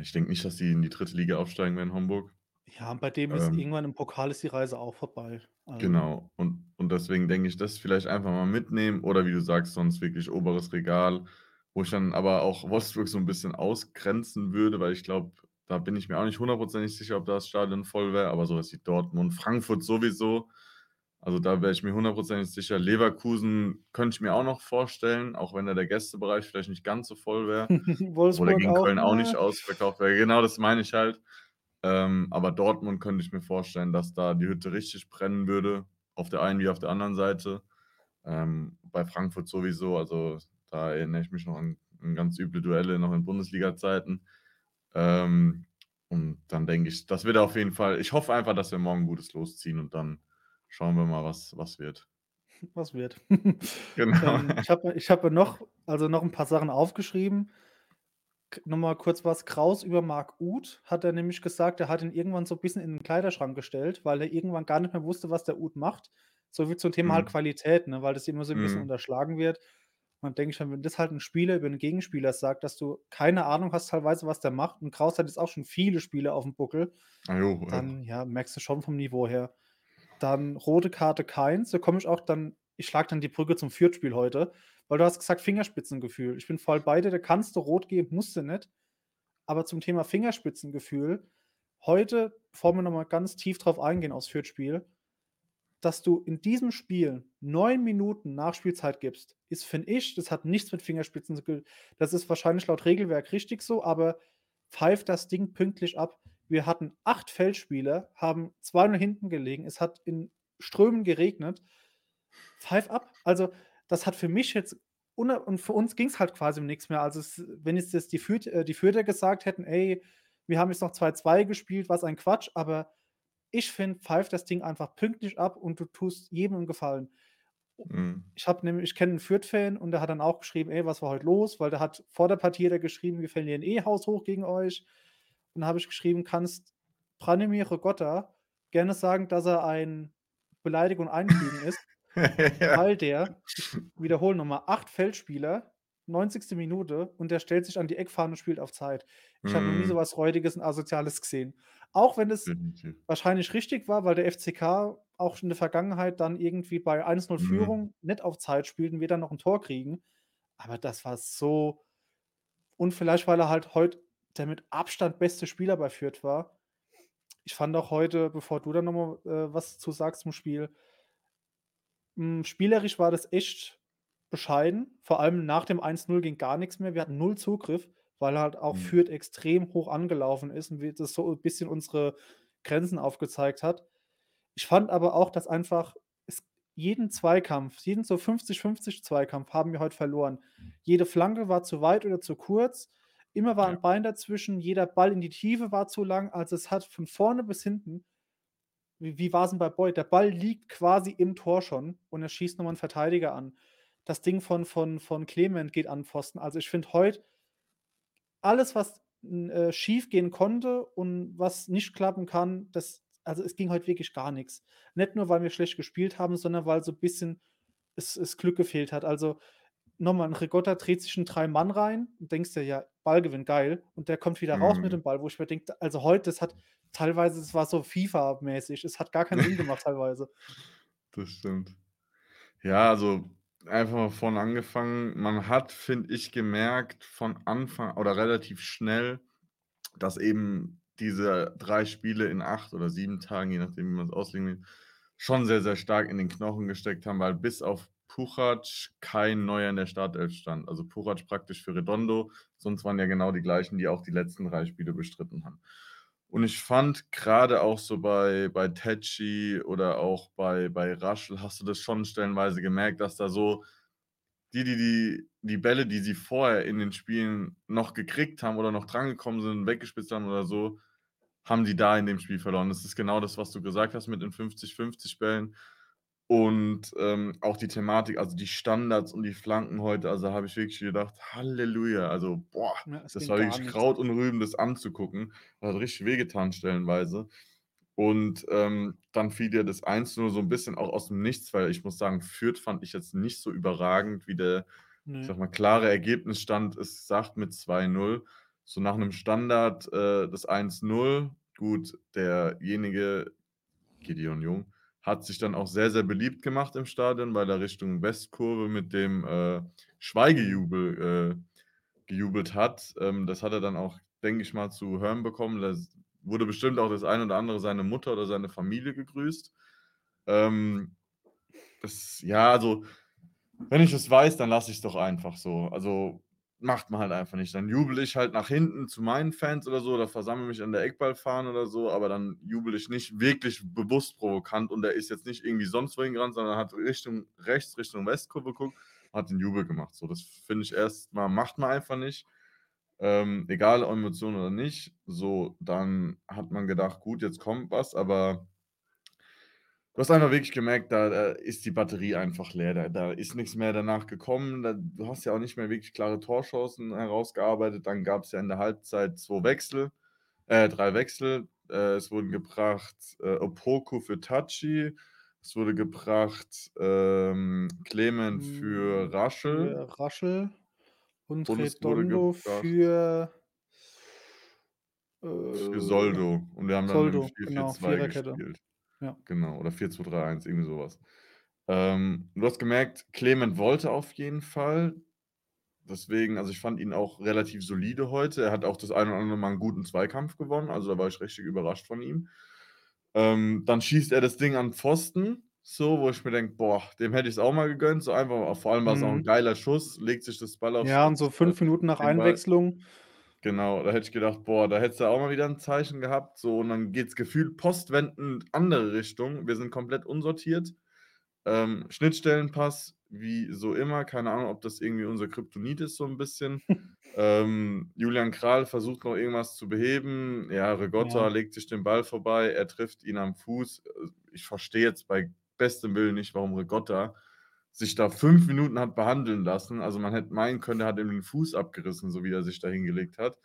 ich denke nicht, dass die in die 3. Liga aufsteigen werden, Homburg. Ja, und bei dem ist Ähm irgendwann im Pokal ist die Reise auch vorbei. Also Genau. Und und deswegen denke ich, das vielleicht einfach mal mitnehmen oder wie du sagst, sonst wirklich oberes Regal, wo ich dann aber auch Wolfsburg so 'n bisschen ausgrenzen würde, weil ich glaube, da bin ich mir auch nicht hundertprozentig sicher, ob das Stadion voll wäre, aber so was wie Dortmund, Frankfurt sowieso. Also, da wäre ich mir hundertprozentig sicher. Leverkusen könnte ich mir auch noch vorstellen, auch wenn da der Gästebereich vielleicht nicht ganz so voll wäre, er Wolfsburg gegen auch, Köln auch nicht ne? ausverkauft wäre. Genau, das meine ich halt. Ähm, aber Dortmund könnte ich mir vorstellen, dass da die Hütte richtig brennen würde, auf der einen wie auf der anderen Seite. Ähm, bei Frankfurt sowieso, also, da erinnere ich mich noch an an ganz üble Duelle noch in Bundesliga-Zeiten. Ähm, und dann denke ich, das wird auf jeden Fall ich hoffe einfach, dass wir morgen gutes Los ziehen und dann schauen wir mal, was was wird. Was wird. Genau. Ähm, ich habe ich mir noch also, noch 'n paar Sachen aufgeschrieben. noch mal kurz was Kraus über Marc Uth hat er nämlich gesagt, er hat ihn irgendwann so 'n bisschen in 'n Kleiderschrank gestellt, weil er irgendwann gar nicht mehr wusste, was der Uth macht. So wie zum Thema halt Mhm. Qualität, ne, weil das immer so 'n bisschen Mhm. unterschlagen wird. Dann denke ich mir, wenn das halt 'n Spieler über 'n Gegenspieler sagt, dass du keine Ahnung hast teilweise, was der macht und Kraus hat jetzt auch schon viele Spiele aufm Buckel, Ah, jo, ja. dann, ja, merkst du schon vom Niveau her. Dann rote Karte keins. Da komme ich auch dann ich schlage dann die Brücke zum Fürth-Spiel heute, weil du hast gesagt Fingerspitzengefühl. Ich bin voll bei dir, da kannst du rot geben, musst du nicht. Aber zum Thema Fingerspitzengefühl, heute, bevor wir noch mal ganz tief drauf eingehen aufs Fürth-Spiel, dass du in diesem Spiel 9 Minuten Nachspielzeit gibst, ist, finde ich das hat nichts mit Fingerspitzen zu ge das ist wahrscheinlich laut Regelwerk richtig so, aber pfeif das Ding pünktlich ab. Wir hatten 8 Feldspieler, haben 2:0 hinten gelegen. Es hat in Strömen geregnet. Pfeif ab. Also, das hat für mich jetzt und für uns ging's halt quasi um nix mehr. Also, es wenn jetzt das die Fürth äh, die Fürther gesagt hätten: „Ey, wir haben jetzt noch 2:2 gespielt“, was ein Quatsch, aber ich finde, pfeif das Ding einfach pünktlich ab und du tust jedem 'n Gefallen. Mhm. Ich habe nämlich ich kenne 'n Fürth-Fan und der hat dann auch geschrieben: „Ey, was war heute los?“ Weil der hat vor der Partie er geschrieben: „Wir verlieren eh haushoch gegen euch.“ Und dann habe ich geschrieben: „Kannst Branimir Rigotta gerne sagen, dass er ein Beleidigung einfügen ist, Ja. weil der“ ich wiederhole noch mal, 8 Feldspieler, 90. Minute und der stellt sich an die Eckfahne und spielt auf Zeit. Ich habe noch nie so Mhm. was Räudiges und Asoziales gesehen. Auch wenn es wahrscheinlich richtig war, weil der FCK auch in der Vergangenheit dann irgendwie bei 1:0 Mhm. Führung nicht auf Zeit spielt und wir dann noch 'n Tor kriegen. Aber das war so und vielleicht, weil er halt heut der mit Abstand beste Spieler bei Fürth war. Ich fand auch heute, bevor du da noch mal, äh, was zu sagst zum Spiel hm, spielerisch war das echt bescheiden. Vor allem nach dem 1:0 ging gar nix mehr. Wir hatten 0 Zugriff, weil halt auch Mhm. Fürth extrem hoch angelaufen ist und wir das so 'n bisschen unsere Grenzen aufgezeigt hat. Ich fand aber auch, dass einfach jeden Zweikampf, jeden so 50:50 Zweikampf haben wir heute verloren. Jede Flanke war zu weit oder zu kurz. Immer war Ja. 'n Bein dazwischen. Jeder Ball in die Tiefe war zu lang. Also, es hat von vorne bis hinten wie wie war's 'n bei Beuth? Der Ball liegt quasi im Tor schon und er schießt noch mal 'n Verteidiger an. Das Ding von von von Clement geht an Pfosten. Also, ich finde heut alles, was, äh, schiefgehen konnte und was nicht klappen kann, das also, es ging heute wirklich gar nix. Nicht nur, weil wir schlecht gespielt haben, sondern weil so bisschen es das Glück gefehlt hat. Also, noch mal 'n Rigotta dreht sich in 3 Mann rein und denkst dir: „Ja, Ballgewinn, geil.“ Und der kommt wieder raus mit Mhm. dem Ball, wo ich mir denke also, heute, das hat teilweise es war so FIFA-mäßig. Es hat gar keinen Sinn gemacht teilweise. Das stimmt. Ja, also, einfach mal vorne angefangen. Man hat, finde ich, gemerkt von Anfang oder relativ schnell, dass eben diese 3 Spiele in 8 oder 7 Tagen, je nachdem, wie man's auslegen will, schon sehr, sehr stark in den Knochen gesteckt haben, weil bis auf Puchac kein Neuer in der Startelf stand. Also, Puchac praktisch für Redondo, sonst waren ja genau die gleichen, die auch die letzten 3 Spiele bestritten haben. Und ich fand grade auch so bei bei Tetschi oder auch bei bei Raschel hast du das schon stellenweise gemerkt, dass da so die die die die Bälle, die sie vorher in den Spielen noch gekriegt haben oder noch drangekommen sind, weggespitzt haben oder so, haben die da in dem Spiel verloren. Das ist genau das, was du gesagt hast mit den 50:50 Bällen. Und, ähm, auch die Thematik, also, die Standards und die Flanken heute, also, habe ich wirklich gedacht: „Halleluja.“ Also, boah, Ja, es das ging war gar wirklich nix. Kraut und Rüben, das anzugucken. Hat richtig wehgetan stellenweise. Und, ähm, dann fiel dir das 1:0 so 'n bisschen auch aus dem Nichts, weil ich muss sagen, Fürth fand ich jetzt nicht so überragend, wie der, ich Ne. sage mal, klare Ergebnisstand es sagt mit 2:0. So nach 'nem Standard, äh, das 1:0. Gut, derjenige, Gideon Jung, hat sich dann auch sehr, sehr beliebt gemacht im Stadion, weil er Richtung Westkurve mit dem, äh. Schweigejubel, äh, gejubelt hat. Ähm, das hat er dann auch, denke ich mal, zu hören bekommen. Da wurde bestimmt auch das ein oder andere seine Mutter oder seine Familie gegrüßt. Ähm, das ja, also, wenn ich es weiß, dann lasse ich's doch einfach so. Also, macht man halt einfach nicht. Dann jubele ich halt nach hinten zu meinen Fans oder so oder versammle mich an der Eckballfahne oder so, aber dann jubele ich nicht wirklich bewusst provokant und er ist jetzt nicht irgendwie sonst wohin gerannt, sondern hat Richtung rechts, Richtung Westkurve geguckt, hat den Jubel gemacht. So, das finde ich erst mal macht man einfach nicht. Ähm, egal Emotionen oder nicht. So, dann hat man gedacht: „Gut, jetzt kommt was“, aber Du hast einfach wirklich gemerkt, da da ist die Batterie einfach leer. Da da ist nichts mehr danach gekommen. Da du hast ja auch nicht mehr wirklich klare Torchancen herausgearbeitet. Dann gab's ja in der Halbzeit 2 Wechsel äh, 3 Wechsel. Äh, es wurden gebracht, äh, Opoku für Tachi. Es wurde gebracht, ähm, Clement für Hm, Raschel. für Raschel und Und es wurde Redondo für für äh, Soldo. Und wir haben dann Soldo, genau, 4-4-2 Viererkette. gespielt. Ja. Genau, oder 4-2-3-1, irgendwie so was. Ähm, du hast gemerkt, Clement wollte auf jeden Fall. Deswegen also, ich fand ihn auch relativ solide heute. Er hat auch das ein oder andere Mal 'n guten Zweikampf gewonnen. Also, da war ich richtig überrascht von ihm. Ähm, dann schießt er das Ding an Pfosten, so, wo ich mir denke: „Boah, dem hätte ich's auch mal gegönnt.“ So einfach vor allem war's auch 'n Mhm. geiler Schuss, legt sich das Ball aufs Ja, und so 5 Minuten nach den Ball. Genau, da hätte ich gedacht: „Boah, da hättest du auch mal wieder 'n Zeichen gehabt“, so und dann geht's gefühlt postwendend andere Richtung. Wir sind komplett unsortiert. Ähm, Schnittstellenpass wie so immer. Keine Ahnung, ob das irgendwie unser Kryptonit ist so 'n bisschen. Ähm, Julian Grall versucht noch irgendwas zu beheben. Ja, Rigotta Ja. legt sich den Ball vorbei. Er trifft ihn am Fuß. Äh, ich verstehe jetzt bei bestem Willen nicht, warum Rigotta sich da 5 Minuten hat behandeln lassen. Also, man hätte meinen können, der hat ihm den Fuß abgerissen, so wie er sich da hingelegt hat.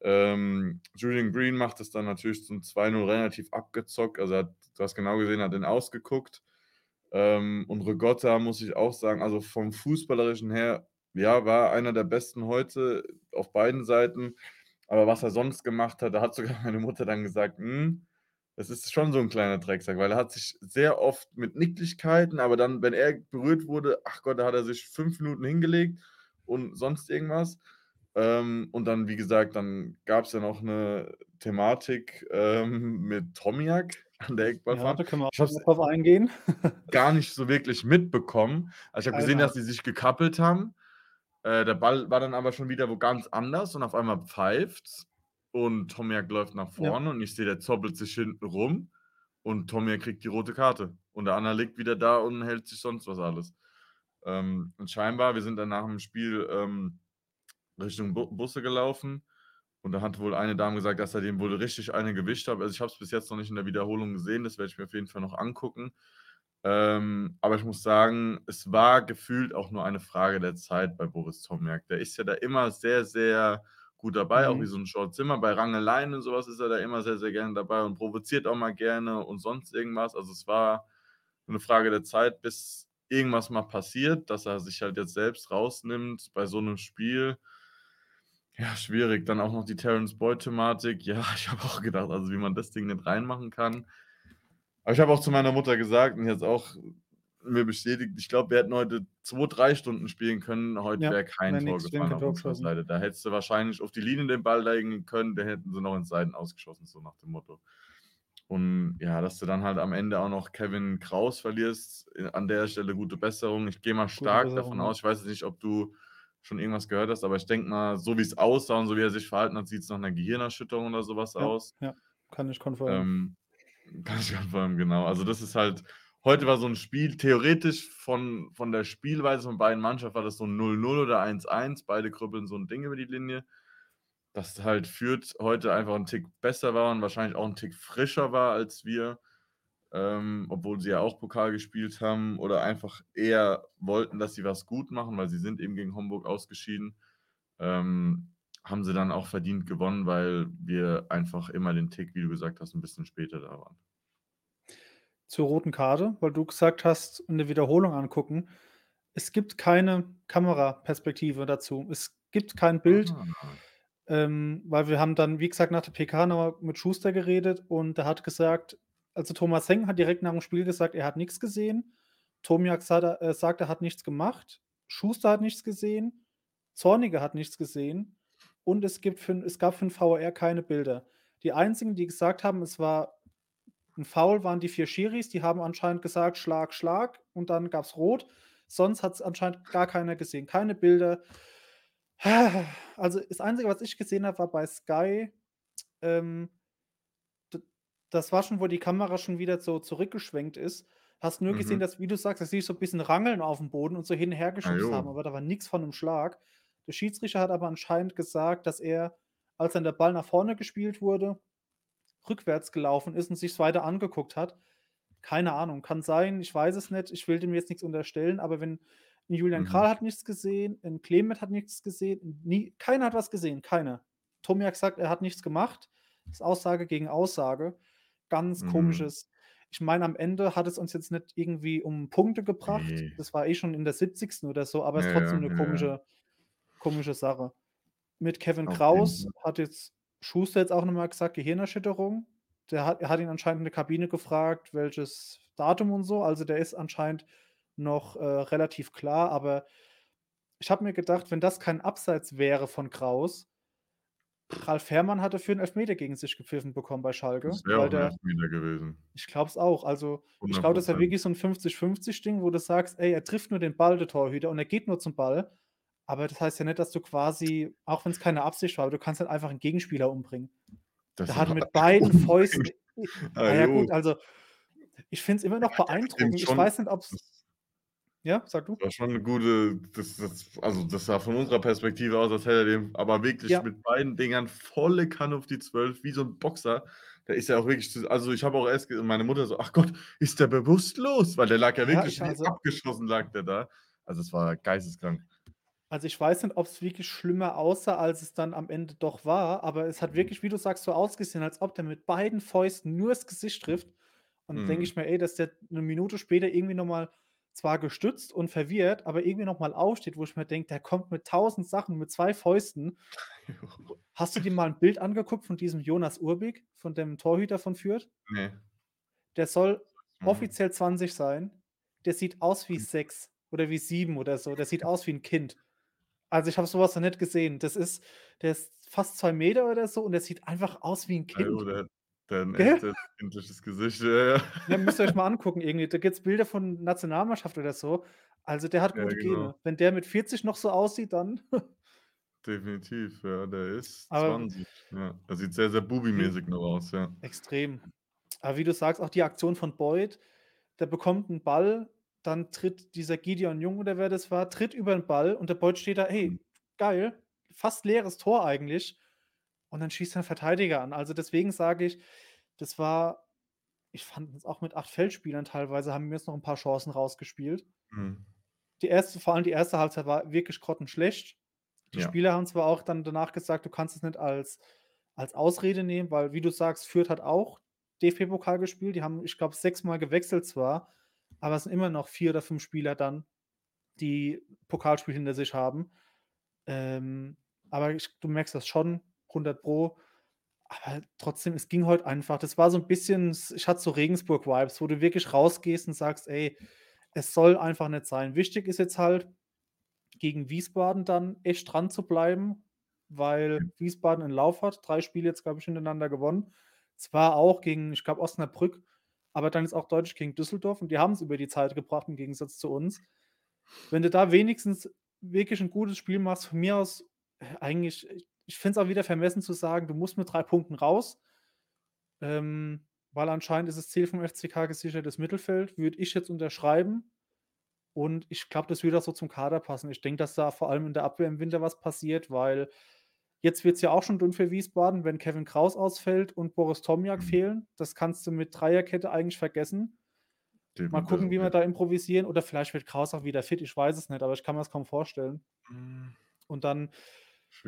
Ähm, Julian Green macht es dann natürlich zum 2:0 relativ abgezockt. Also, er hat du hast genau gesehen, er hat den ausgeguckt. Ähm, und Rigotta muss ich auch sagen, also, vom Fußballerischen her, ja, war einer der Besten heute auf beiden Seiten. Aber was er sonst gemacht hat, da hat sogar meine Mutter dann gesagt: „Hm, das ist schon so 'n kleiner Drecksack“, weil er hat sich sehr oft mit Nicklichkeiten aber dann, wenn er berührt wurde, ach Gott, da hat er sich 5 Minuten hingelegt und sonst irgendwas. Ähm, und dann, wie gesagt, dann gab's ja noch 'ne Thematik, ähm, mit Tomiak an der Ja, Eckballfahne. da können wir auch es drauf eingehen. gar nicht so wirklich mitbekommen. Also, ich habe gesehen, dass die sich gekappelt haben. Äh, der Ball war dann aber schon wieder wo ganz anders und auf einmal pfeift's und Tomiak läuft nach Ja. vorne und ich sehe, der zoppelt sich hinten rum und Tomiak kriegt die rote Karte. Und der andere liegt wieder da und hält sich sonst was alles. Ähm, und scheinbar wir sind dann nach dem Spiel, ähm, Richtung Bu Busse gelaufen und da hat wohl eine Dame gesagt, dass er dem wohl richtig eine gewischt hat. Also, ich habe es bis jetzt noch nicht in der Wiederholung gesehen, das werde ich mir auf jeden Fall noch angucken. Ähm, aber ich muss sagen, es war gefühlt auch nur eine Frage der Zeit bei Boris Tomiak. Der ist ja da immer sehr, sehr gut dabei, auch wie Mhm. so 'n Short Zimmer. Bei Rangeleien und so was ist er da immer sehr, sehr gerne dabei und provoziert auch mal gerne und sonst irgendwas. Also, es war 'ne Frage der Zeit, bis irgendwas mal passiert, dass er sich halt jetzt selbst rausnimmt bei so 'nem Spiel. Ja, schwierig. Dann auch noch die Terence-Boyd-Thematik. Ja, ich habe auch gedacht, also, wie man das Ding nicht reinmachen kann. Aber ich habe auch zu meiner Mutter gesagt und hat's auch mir bestätigt, ich glaube, wir hätten heute 2, 3 Stunden spielen können. Heute Ja, wäre kein Tor gefallen auf unserer. Seite. Da hättest du wahrscheinlich auf die Linie den Ball legen können, den hätten sie noch ins Seiten ausgeschossen, so nach dem Motto. Und ja, dass du dann halt am Ende auch noch Kevin Kraus verlierst, äh, an der Stelle gute Besserung. Ich gehe mal stark davon aus ich weiß jetzt nicht, ob du schon irgendwas gehört hast, aber ich denke mal, so wie's aussah und so wie er sich verhalten hat, sieht's nach 'ner Gehirnerschütterung oder so was Ja, aus. ja, kann ich confirmen. Ähm, kann ich confirmen, genau. Also, das ist halt heute war so 'n Spiel theoretisch von von der Spielweise von beiden Mannschaften war das so 'n 0:0 oder 1:1. Beide krüppeln so 'n Ding über die Linie. Dass halt Fürth heute einfach 'n Tick besser war und wahrscheinlich auch 'n Tick frischer war als wir, ähm, obwohl sie ja auch Pokal gespielt haben oder einfach eher wollten, dass sie was gut machen, weil sie sind eben gegen Homburg ausgeschieden. Ähm, haben sie dann auch verdient gewonnen, weil wir einfach immer den Tick, wie du gesagt hast, 'n bisschen später da waren. Zur roten Karte, weil du gesagt hast, in der Wiederholung angucken. Es gibt keine Kameraperspektive dazu. Es gibt kein Bild, Ah. ähm, weil wir haben dann, wie gesagt, nach der PK noch mal mit Schuster geredet und der hat gesagt also, Thomas Heng hat direkt nach dem Spiel gesagt, er hat nix gesehen. Tomiak sa äh, sagt, er hat nichts gemacht. Schuster hat nichts gesehen. Zorniger hat nichts gesehen. Und es gibt für es gab für 'n VAR keine Bilder. Die einzigen, die gesagt haben, es war 'n Foul, waren die 4 Schiris. Die haben anscheinend gesagt: „Schlag, Schlag“, und dann gab's Rot. Sonst hat's anscheinend gar keiner gesehen. Keine Bilder. Also, das Einzige, was ich gesehen habe, war bei Sky, ähm, das war schon, wo die Kamera schon wieder so zurückgeschwenkt ist. Hast nur gesehen, Mhm. dass, wie du sagst, dass sie so 'n bisschen rangeln aufm Boden und so hin und her Ah, geschubst haben, aber da war nix von 'nem Schlag. Der Schiedsrichter hat aber anscheinend gesagt, dass er, als dann der Ball nach vorne gespielt wurde, rückwärts gelaufen ist und sich's weiter angeguckt hat. Keine Ahnung, kann sein, ich weiß es nicht. Ich will dem jetzt nichts unterstellen, aber wenn 'n Julian Mhm. Grall hat nichts gesehen, 'n Clement hat nichts gesehen, nie keiner hat was gesehen, keiner. Tomiak sagt, er hat nichts gemacht. Ist Aussage gegen Aussage. Ganz Mhm. komisches ich meine, am Ende hat es uns jetzt nicht irgendwie um Punkte gebracht. Ne. Das war eh schon in der 70. oder so, aber Ja, ist trotzdem 'ne ja, komische komische Sache. Mit Kevin Auf Kraus hat jetzt Schuster jetzt auch noch mal gesagt, Gehirnerschütterung. Der hat er hat ihn anscheinend in der Kabine gefragt, welches Datum und so. Also, der ist anscheinend noch, äh, relativ klar, aber ich habe mir gedacht, wenn das kein Abseits wäre von Kraus Ralf Fährmann hat dafür 'n Elfmeter gegen sich gepfiffen bekommen bei Schalke, Das wäre der Elfmeter gewesen. ich glaube es auch. Also, ich hundert glaube, das wäre Prozent. wirklich so 'n 50-50 Ding, wo du sagst: „Ey, er trifft nur den Ball, der Torhüter, und er geht nur zum Ball.“ Aber das heißt ja nicht, dass du quasi auch wenn's keine Absicht war, aber du kannst halt einfach 'n Gegenspieler umbringen. Das Der hat mit beiden umbringen. Fäusten i na ja Hallo. gut, also, ich finde es immer noch beeindruckend. Ich weiß nicht, ob's Das ja, sag du. war schon 'ne gute das das also, das sah von unserer Perspektive aus, als hätte er den aber wirklich Ja. mit beiden Dingern volle Kanne auf die 12 wie so 'n Boxer. Der ist ja auch wirklich also, ich habe auch erst meine Mutter so: „Ach Gott, ist der bewusstlos?“ Weil der lag ja Ja, wirklich also abgeschossen lag der da. Also, es war geisteskrank. Also, ich weiß nicht, ob's wirklich schlimmer aussah, als es dann am Ende doch war, aber es hat Mhm. wirklich, wie du sagst, so ausgesehen, als ob der mit beiden Fäusten nur das Gesicht trifft. Und dann denke Mhm. ich mir: „Ey, dass der 'ne Minute später irgendwie noch mal zwar gestützt und verwirrt, aber irgendwie noch mal aufsteht“, wo ich mir denke: „Der kommt mit 1.000 Sachen, mit 2 Fäusten.“ Jo. Hast du dir mal 'n Bild angeguckt von diesem Jonas Urbig, von dem Torhüter von Fürth? Ne. Der soll Mhm. offiziell 20 sein. Der sieht aus wie 6 oder wie 7 oder so. Der sieht aus wie 'n Kind. Also, ich habe so was noch nicht gesehen. Das ist der ist fast 2 Meter oder so und der sieht einfach aus wie 'n jo, Kind. der der hat 'n echt Gell? sehr kindliches Gesicht, ja, ja. Ja, müsst ihr euch mal angucken irgendwie. Da gibt's Bilder von Nationalmannschaft oder so. Also, der hat Ja, gute genau. Gene. Wenn der mit 40 noch so aussieht, dann Definitiv, ja, der ist Aber w 20, ja. Er sieht sehr, sehr Bubi-mäßig noch aus, ja. extrem. Aber wie du sagst, auch die Aktion von Boyd, der bekommt 'n Ball, dann tritt dieser Gideon Jung oder wer das war, tritt über 'n Ball und der Boyd steht da: Mhm. „Hey, geil, fast leeres Tor eigentlich.“ Und dann schießt er 'n Verteidiger an. Also, deswegen sage ich, das war ich fand es auch mit 8 Feldspielern teilweise haben wir uns noch 'n paar Chancen rausgespielt. Mhm. Die erste vor allem die erste Halbzeit war wirklich grottenschlecht. Die Ja. Spieler haben zwar auch dann danach gesagt: „Du kannst es nicht als als Ausrede nehmen“, weil wie du sagst, Fürth hat auch DFB-Pokal gespielt. Die haben, ich glaube, sechsmal gewechselt zwar, aber es sind immer noch 4 oder 5 Spieler dann, die Pokalspiel hinter sich haben. Ähm, aber ich du merkst das schon, 100 Pro. Aber trotzdem, es ging heute einfach. Das war so 'n bisschen ich hatte so Regensburg-Vibes, wo du wirklich rausgehst und sagst: „Ey, es soll einfach nicht sein.“ Wichtig ist jetzt halt, gegen Wiesbaden dann echt dran zu bleiben, weil. Wiesbaden 'n Lauf hat. 3 Spiele jetzt, glaube ich, hintereinander gewonnen. Zwar auch gegen, ich glaube, Osnabrück, aber dann jetzt auch deutlich gegen Düsseldorf und die haben's über die Zeit gebracht im Gegensatz zu uns. Wenn du da wenigstens wirklich 'n gutes Spiel machst, von mir aus, äh, eigentlich ich finde es auch wieder vermessen zu sagen, du musst mit 3 Punkten raus. Ähm, weil anscheinend ist das Ziel vom FCK gesichertes Mittelfeld, würde ich jetzt unterschreiben. Und ich glaube, das würde auch so zum Kader passen. Ich denke, dass da vor allem in der Abwehr im Winter was passiert, weil jetzt wird's ja auch schon dünn für Wiesbaden, wenn Kevin Kraus ausfällt und Boris Tomjak Mhm. fehlen. Das kannst du mit Dreierkette eigentlich vergessen. Mal Defini gucken, wie wir da improvisieren oder vielleicht wird Kraus auch wieder fit, ich weiß es nicht, aber ich kann mir's kaum vorstellen. Hm. Und dann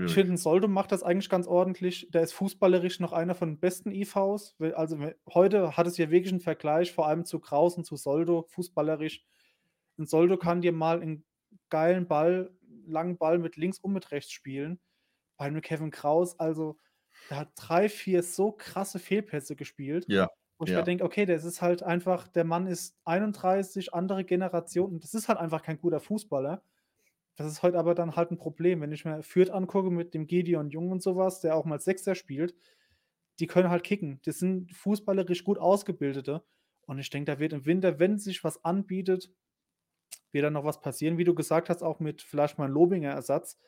ich Schwierig. finde, 'n Soldo macht das eigentlich ganz ordentlich. Der ist fußballerisch noch einer von den besten IVs. Also, heute hat es ja wirklich 'n Vergleich, vor allem zu Kraus und zu Soldo, fußballerisch. 'N Soldo kann dir mal 'n geilen Ball langen Ball mit links und mit rechts spielen. Bei 'nem Kevin Kraus, also, der hat 3, 4 so krasse Fehlpässe gespielt, Ja, wo ich mir ja. denke: „Okay, das ist halt einfach der Mann ist 31, andere Generation und das ist halt einfach kein guter Fußballer.“ Das ist heute aber dann halt 'n Problem, wenn ich mir Fürth angucke mit dem Gideon Jung und so was, der auch mal Sechser spielt. Die können halt kicken. Das sind fußballerisch gut Ausgebildete. Und ich denke, da wird im Winter, wenn sich was anbietet wird da noch was passieren, wie du gesagt hast, auch mit vielleicht mal 'n Lobinger-Ersatz.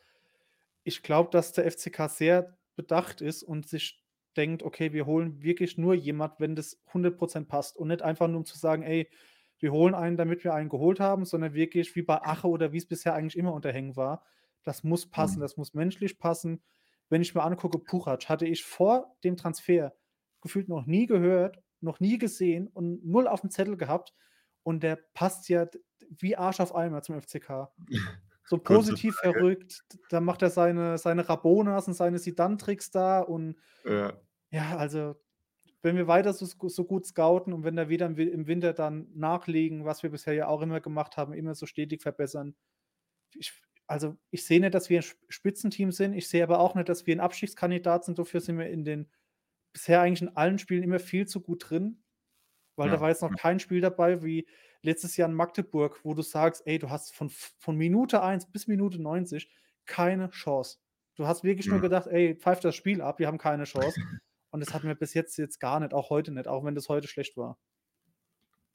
Ich glaube, dass der FCK sehr bedacht ist und sich denkt: „Okay, wir holen wirklich nur jemand, wenn das 100 % passt.“ Und nicht einfach nur, um zu sagen: „Ey, wir holen einen, damit wir einen geholt haben“, sondern wirklich wie bei Ache oder wie's bisher eigentlich immer unter Hengen war. Das muss passen, Mhm. das muss menschlich passen. Wenn ich mir angucke, Puchac hatte ich vor dem Transfer gefühlt noch nie gehört noch nie gesehen und null auf dem Zettel gehabt und der passt ja wie Arsch auf Eimer zum FCK. So positiv verrückt, da macht er seine seine Rabonas und seine Zidane-Tricks da und Ja. ja, also, wenn wir weiter so so gut scouten und wenn da wieder im Winter dann nachlegen, was wir bisher ja auch immer gemacht haben, immer so stetig verbessern. Ich also, ich sehe nicht, dass wir 'n Sp Spitzenteam sind. Ich sehe aber auch nicht, dass wir 'n Abstiegskandidat sind. Dafür sind wir in den bisher eigentlich in allen Spielen immer viel zu gut drin, weil da Ja, war jetzt noch kein Spiel dabei wie letztes Jahr in Magdeburg, wo du sagst: „Ey, du hast von von Minute 1 bis Minute 90 keine Chance.“ Du hast wirklich nur Mhm. gedacht: „Ey, pfeift das Spiel ab, wir haben keine Chance.“ Und das hatten wir bis jetzt jetzt gar nicht, auch heute nicht, auch wenn das heute schlecht war.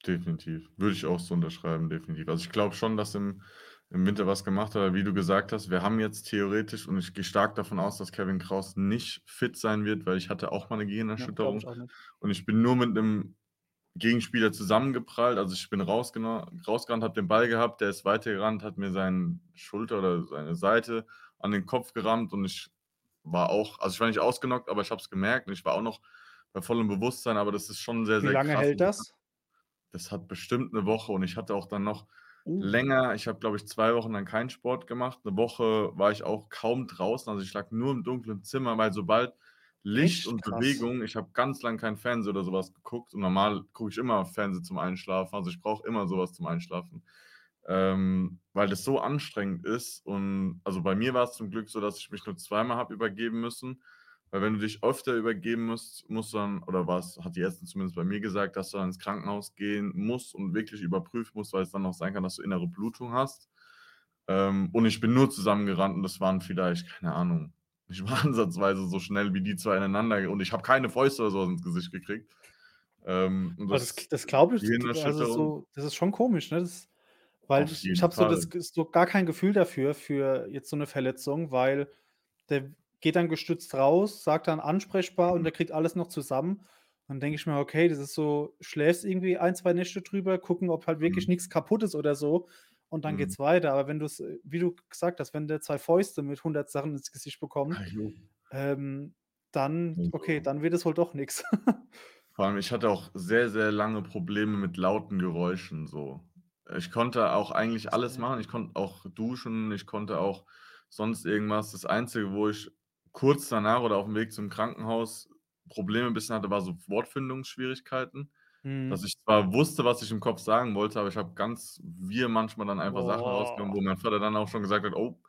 Definitiv. Würde ich auch so unterschreiben, definitiv. Also, ich glaube schon, dass im im Winter was gemacht hat, wie du gesagt hast, wir haben jetzt theoretisch und ich gehe stark davon aus, dass Kevin Kraus nicht fit sein wird, weil ich hatte auch mal 'ne Ja, ich Gehirnerschütterung auch nicht. und ich bin nur mit 'nem Gegenspieler zusammengeprallt. Also, ich bin rausgerannt, habe den Ball gehabt, der ist weitergerannt, hat mir seinen Schulter oder seine Seite an den Kopf gerammt und ich war auch also, ich war nicht ausgenockt, aber ich habe es gemerkt und ich war auch noch bei vollem Bewusstsein, aber das ist schon sehr, Wie sehr lange krass. hält das? Das hat bestimmt 'ne Woche und ich hatte auch dann noch Uh. länger ich habe, glaube ich, 2 Wochen lang keinen Sport gemacht. 'Ne Woche war ich auch kaum draußen, also, ich lag nur im dunklen Zimmer, weil sobald Licht Echt und krass. Bewegung ich habe ganz lang kein Fernsehen oder so was geguckt und normal gucke ich immer Fernsehen zum Einschlafen, also, ich brauche immer so was zum Einschlafen, ähm, weil das so anstrengend ist und also, bei mir war's zum Glück so, dass ich mich nur zweimal habe übergeben müssen, weil wenn du dich öfter übergeben musst musst dann oder was hat die Ärztin zumindest bei mir gesagt, dass du dann ins Krankenhaus gehen musst und wirklich überprüfen musst, weil es dann auch sein kann, dass du innere Blutung hast. Ähm, und ich bin nur zusammengerannt und das waren vielleicht, keine Ahnung, nicht mal ansatzweise so schnell wie die 2 ineinander und ich habe keine Fäuste oder so ins Gesicht gekriegt. Ähm, und das das das glaube ich, also, so das ist schon komisch, ne? Das weil ich ich habe so das so gar kein Gefühl dafür, für jetzt so 'ne Verletzung, weil der geht dann gestützt raus, sagt dann ansprechbar und Mhm. der kriegt alles noch zusammen. Dann denke ich mir: „Okay, das ist so schläfst irgendwie 1, 2 Nächte drüber, gucken, ob halt wirklich Mhm. nix kaputt ist oder so und dann Mhm. geht's weiter.“ Aber wenn du's, äh, wie du gesagt hast, wenn der 2 Fäuste mit 100 Sachen ins Gesicht bekommt, Ah, ähm, dann okay, Also dann wird es wohl doch nix. Vor allem, ich hatte auch sehr, sehr lange Probleme mit lauten Geräuschen so. Ich konnte auch eigentlich alles machen. Ich konnte auch duschen, ich konnte auch sonst irgendwas. Das Einzige, wo ich kurz danach oder aufm Weg zum Krankenhaus Probleme 'n bisschen hatte, war so Wortfindungsschwierigkeiten, dass Mhm. ich zwar wusste, was ich im Kopf sagen wollte, aber ich habe ganz wirr manchmal dann einfach Sachen Boah. wo mein Vater dann auch schon gesagt hat: „Oh,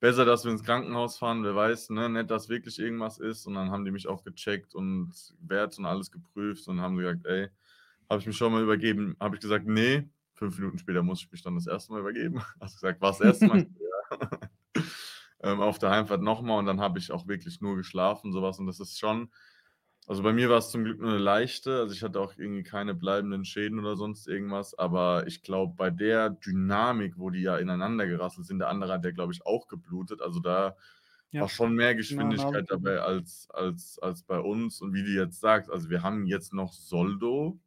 besser, dass wir ins Krankenhaus fahren, wer weiß, ne, nicht, dass wirklich irgendwas ist.“ Und dann haben die mich auch gecheckt und Werte und alles geprüft und haben gesagt: „Ey, habe ich mich schon mal übergeben?“ Habe ich gesagt: „Ne.“ 5 Minuten später musste ich mich dann das 1. Mal übergeben. Hast gesagt: „War's das 1. Mal?“ Ich so: „Ja.“ Ähm, auf der Heimfahrt noch mal und dann habe ich auch wirklich nur geschlafen, so was und das ist schon also, bei mir war's zum Glück nur 'ne leichte also, ich hatte auch irgendwie keine bleibenden Schäden oder sonst irgendwas, aber ich glaube, bei der Dynamik, wo die ja ineinander gerasselt sind der andere hat ja, glaube ich, auch geblutet. Also, da war Ja, schon mehr genau, Geschwindigkeit Nasenbluten. dabei als als als bei uns. Und wie du jetzt sagst, also, wir haben jetzt noch Soldo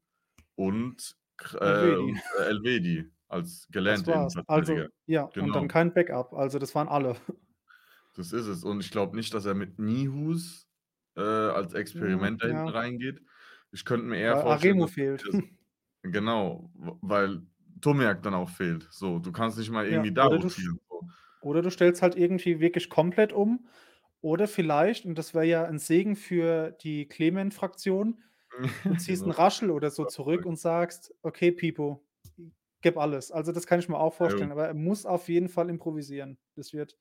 und Kr äh, Elvedi. und Elvedi als Das gelernte war's. Innenverteidiger. Also ja, und dann Genau. kein Backup. Also, das waren alle. Das ist es. Und ich glaube nicht, dass er mit Nihus, äh, als Hm, Experiment da hinten ja. reingeht. Ich könnte mir eher Weil vorstellen, dass fehlt. das genau, weil Domiak dann auch fehlt. So, du kannst nicht mal Ja, irgendwie da oder du sch rotieren, so. oder du stellst halt irgendwie wirklich komplett um oder vielleicht, und das wäre ja 'n Segen für die Clement-Fraktion, du ziehst Genau. Raschel oder so zurück und sagst: „Okay, Pipo, gib alles.“ Also, das kann ich mir auch Ja. vorstellen, aber er muss auf jeden Fall improvisieren. Das wird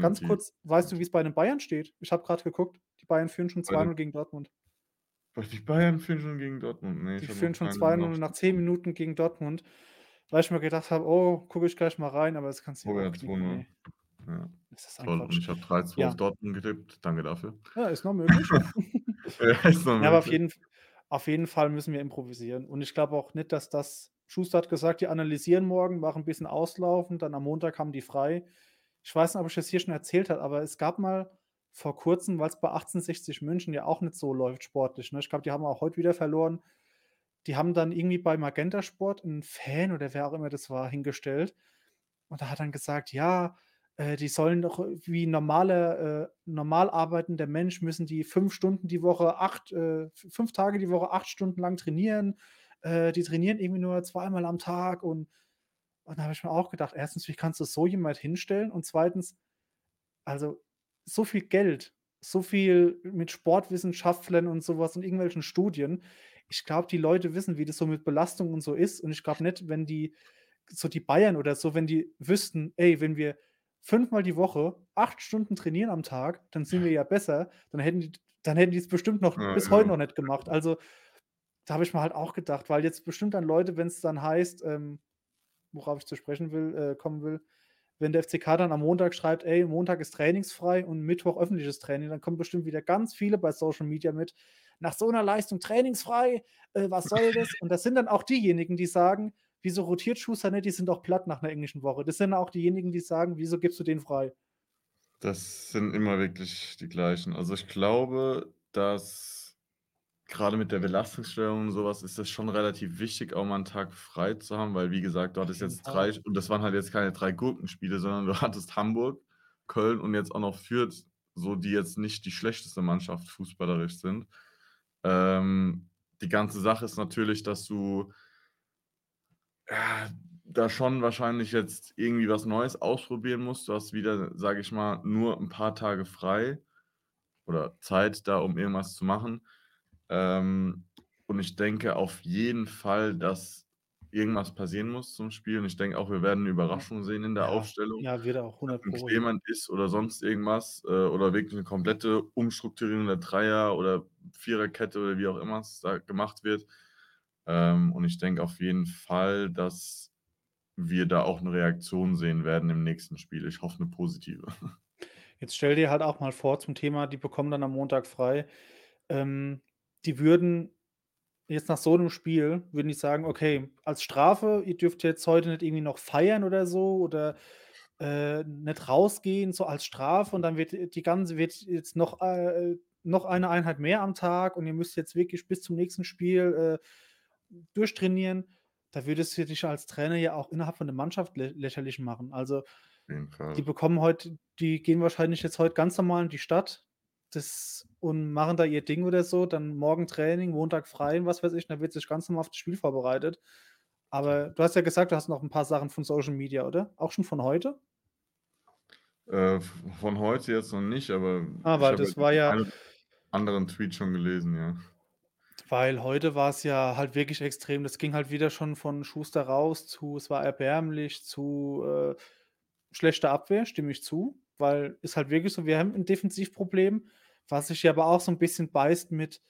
ganz Definitiv, kurz, weißt du, definitiv. wie's bei den Bayern steht? Ich habe grad geguckt, die Bayern führen schon Bei 2:0 den gegen Dortmund. Was, die Bayern führen schon gegen Dortmund? Ne, Die führen schon keine 2:0 und nach Benachrichtigung 10 bekommen. Minuten gegen Dortmund, weil ich mir gedacht habe: „Oh, gucke ich gleich mal rein“, aber das kannst du Oh ja, auch knicken, 2:0. ne. Ja, Das ist ein toll. Und ich habe 3:2 auf Ja. Dortmund getippt. Danke dafür. Ja, ist noch möglich. Ja, ist noch Ja, aber auf möglich. jeden auf jeden Fall müssen wir improvisieren. Und ich glaube auch nicht, dass das Schuster hat gesagt, die analysieren morgen, machen 'n bisschen auslaufen, dann am Montag haben die frei. Ich weiß nicht, ob ich das hier schon erzählt habe, aber es gab mal vor Kurzem, weil's bei 1860 München ja auch nicht so läuft sportlich, ne? Ich glaube, die haben auch heute wieder verloren. Die haben dann irgendwie bei Magentasport 'n Fan oder wer auch immer das war, hingestellt und der hat dann gesagt: „Ja, Äh, die sollen doch wie normale äh, normal arbeitender Mensch müssen die 5 Stunden die Woche 8 äh, f 5 Tage die Woche 8 Stunden lang trainieren. Äh, die trainieren irgendwie nur zweimal am Tag und und da habe ich mir auch gedacht: „1. wie kannst du so jemand hinstellen?“ Und 2. also, so viel Geld, so viel mit Sportwissenschaftlern und so was und irgendwelchen Studien. Ich glaube, die Leute wissen, wie das so mit Belastung und so ist und ich glaube nicht, wenn die so die Bayern oder so, wenn die wüssten: „Ey, wenn wir fünfmal die Woche 8 Stunden trainieren am Tag, dann sind wir ja besser“, dann hätten die dann hätten die's bestimmt noch Ja, bis heute ja. noch nicht gemacht. Also, da habe ich mir halt auch gedacht, weil jetzt bestimmt dann Leute, wenn's dann heißt, ähm worauf ich zu sprechen will äh, kommen will, wenn der FCK dann am Montag schreibt: „Ey, Montag ist trainingsfrei und Mittwoch öffentliches Training“, dann kommen bestimmt wieder ganz viele bei Social Media mit: „Nach so 'ner Leistung trainingsfrei, äh, was soll das?“ Und das sind dann auch diejenigen, die sagen: „Wieso rotiert Schuster nicht? Die sind doch platt nach 'ner englischen Woche.“ Das sind auch diejenigen, die sagen: „Wieso gibst du den frei?“ Das sind immer wirklich die Gleichen. Also, ich glaube, dass grade mit der Belastungssteuerung und so was ist das schon relativ wichtig, auch mal 'n Tag frei zu haben, weil wie gesagt, du Auf hattest jeden jetzt Fall. 3 und das waren halt jetzt keine 3 Gurkenspiele, sondern du hattest Hamburg, Köln und jetzt auch noch Fürth, so, die jetzt nicht die schlechteste Mannschaft fußballerisch sind. Ähm, die ganze Sache ist natürlich, dass du ja, da schon wahrscheinlich jetzt irgendwie was Neues ausprobieren musst. Du hast wieder, sage ich mal, nur 'n paar Tage frei oder Zeit da, um irgendwas zu machen. Ähm, und ich denke auf jeden Fall, dass irgendwas passieren muss zum Spiel und ich denke auch, wir werden 'ne Ja. Überraschung sehen in der Ja. Aufstellung, Ja, wird auch, dass 100 'n Pro. Clement ist oder sonst irgendwas, äh, oder wirklich 'ne komplette Umstrukturierung der Dreier oder Viererkette oder wie auch immer es da gemacht wird. Ähm, und ich denke auf jeden Fall, dass wir da auch 'ne Reaktion sehen werden im nächsten Spiel. Ich hoffe, 'ne positive. Jetzt stell dir halt auch mal vor zum Thema, die bekommen dann am Montag frei. Ähm, die würden jetzt nach so 'nem Spiel würden die sagen: „Okay, als Strafe, ihr dürft jetzt heute nicht irgendwie noch feiern oder so oder, äh, nicht rausgehen, so als Strafe und dann wird die ganze wird jetzt noch äh, noch eine Einheit mehr am Tag und ihr müsst jetzt wirklich bis zum nächsten Spiel, äh, durchtrainieren.“ Da würdest du dich als Trainer ja auch innerhalb von der Mannschaft lä lächerlich machen. Also, die bekommen heut die gehen wahrscheinlich jetzt heut ganz normal in die Stadt, das und machen da ihr Ding oder so, dann morgen Training, Montag frei und was weiß ich, dann wird sich ganz normal auf das Spiel vorbereitet. Aber du hast ja gesagt, du hast noch 'n paar Sachen von Social Media, oder? Auch schon von heute? Äh, von heute jetzt noch nicht, aber Ah, halt das war ja einen anderen Tweet schon gelesen, ja. Weil heute war's ja halt wirklich extrem. Das ging halt wieder schon von Schuster raus zu es war erbärmlich zu, äh, schlechter Abwehr, stimme ich zu, weil ist halt wirklich so, wir haben 'n Defensivproblem, was sich ja aber auch so 'n bisschen beißt mit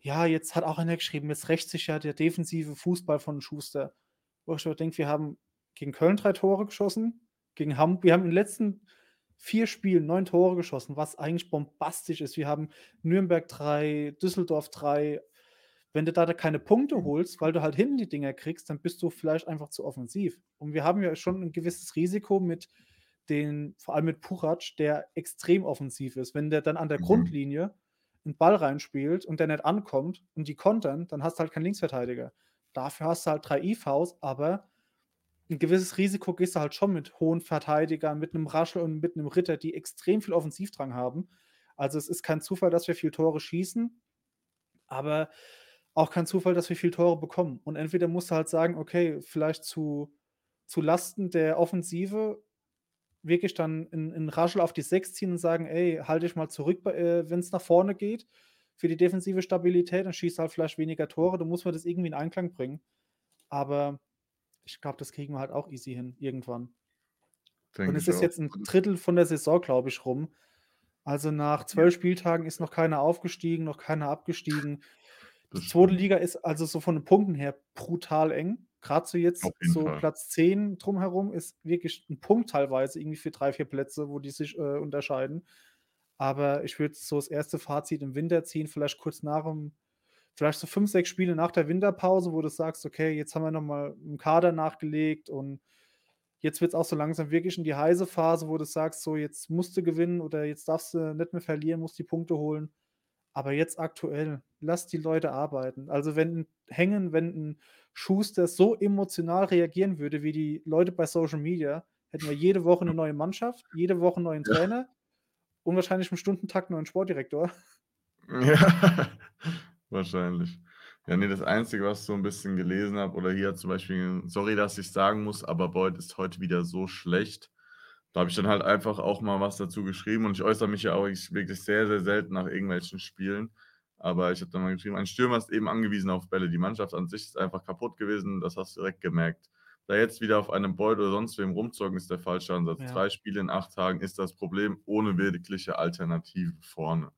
ja, jetzt hat auch einer geschrieben, jetzt rächt sich ja der defensive Fußball von Schuster. Wo ich denke, wir haben gegen Köln 3 Tore geschossen, gegen Ham wir haben in den letzten 4 Spielen 9 Tore geschossen, was eigentlich bombastisch ist. Wir haben Nürnberg 3, Düsseldorf 3. Wenn du da da keine Punkte Mhm. holst, weil du halt hinten die Dinger kriegst, dann bist du vielleicht einfach zu offensiv. Und wir haben ja schon 'n gewisses Risiko mit den vor allem mit Puchac, der extrem offensiv ist. Wenn der dann an der Mhm. Grundlinie 'n Ball reinspielt und der nicht ankommt und die kontern, dann hast du halt keinen Linksverteidiger. Dafür hast du halt 3 IVs, aber 'n gewisses Risiko gehst du halt schon mit hohen Verteidigern, mit 'nem Raschel und mit 'nem Ritter, die extrem viel Offensivdrang haben. Also, es ist kein Zufall, dass wir viel Tore schießen, aber auch kein Zufall, dass wir viel Tore bekommen. Und entweder musst du halt sagen: „Okay, vielleicht zu zu Lasten der Offensive wirklich dann 'n 'n Raschel auf die 6 ziehen und sagen: ‚Ey, halt dich mal zurück äh, wenn's nach vorne geht für die defensive Stabilität, dann schießt halt vielleicht weniger Tore.‘“ Dann muss man das irgendwie in Einklang bringen. Aber ich glaube, das kriegen wir halt auch easy hin irgendwann. Und Denke es ich ist auch. jetzt 'n 1/3 von der Saison, glaube ich, rum. Also, nach. 12 Spieltagen ist noch keiner aufgestiegen, noch keiner abgestiegen. Das Die 2. stimmt. Liga ist also so von den Punkten her brutal eng. Grad so jetzt so Fall. Platz 10 drumherum ist wirklich 'n Punkt teilweise irgendwie für 3, 4 Plätze, wo die sich, äh, unterscheiden. Aber ich würde so das 1. Fazit im Winter ziehen, vielleicht kurz nach dem vielleicht so 5, 6 Spiele nach der Winterpause, wo du sagst: „Okay, jetzt haben wir noch mal im Kader nachgelegt und jetzt wird's auch so langsam wirklich in die heiße Phase“, wo du sagst: „So, jetzt musst du gewinnen oder jetzt darfst du nicht mehr verlieren, musst die Punkte holen.“ Aber jetzt aktuell, lass die Leute arbeiten. Also, wenn Hängen wenn 'n Schuster so emotional reagieren würde wie die Leute bei Social Media, hätten wir jede Woche eine neue Mannschaft, jede Woche 'n neuen Ja. Trainer und wahrscheinlich im Stundentakt 'n neuen Sportdirektor. Ja, wahrscheinlich. Ja, ne, das Einzige, was ich so 'n bisschen gelesen habe oder hier zum Beispiel sorry, dass ich's sagen muss, aber Boyd ist heute wieder so schlecht. Da habe ich dann halt einfach auch mal was dazu geschrieben und ich äußere mich ja auch ich wirklich sehr, sehr selten nach irgendwelchen Spielen. Aber ich habe dann mal geschrieben: „Ein Stürmer ist eben angewiesen auf Bälle. Die Mannschaft an sich ist einfach kaputt gewesen, das hast du direkt gemerkt. Da jetzt wieder auf einem Boyd oder sonst wem rumzocken, ist der falsche Ansatz. Ja. 3 Spiele in 8 Tagen ist das Problem ohne wirkliche Alternative vorne.“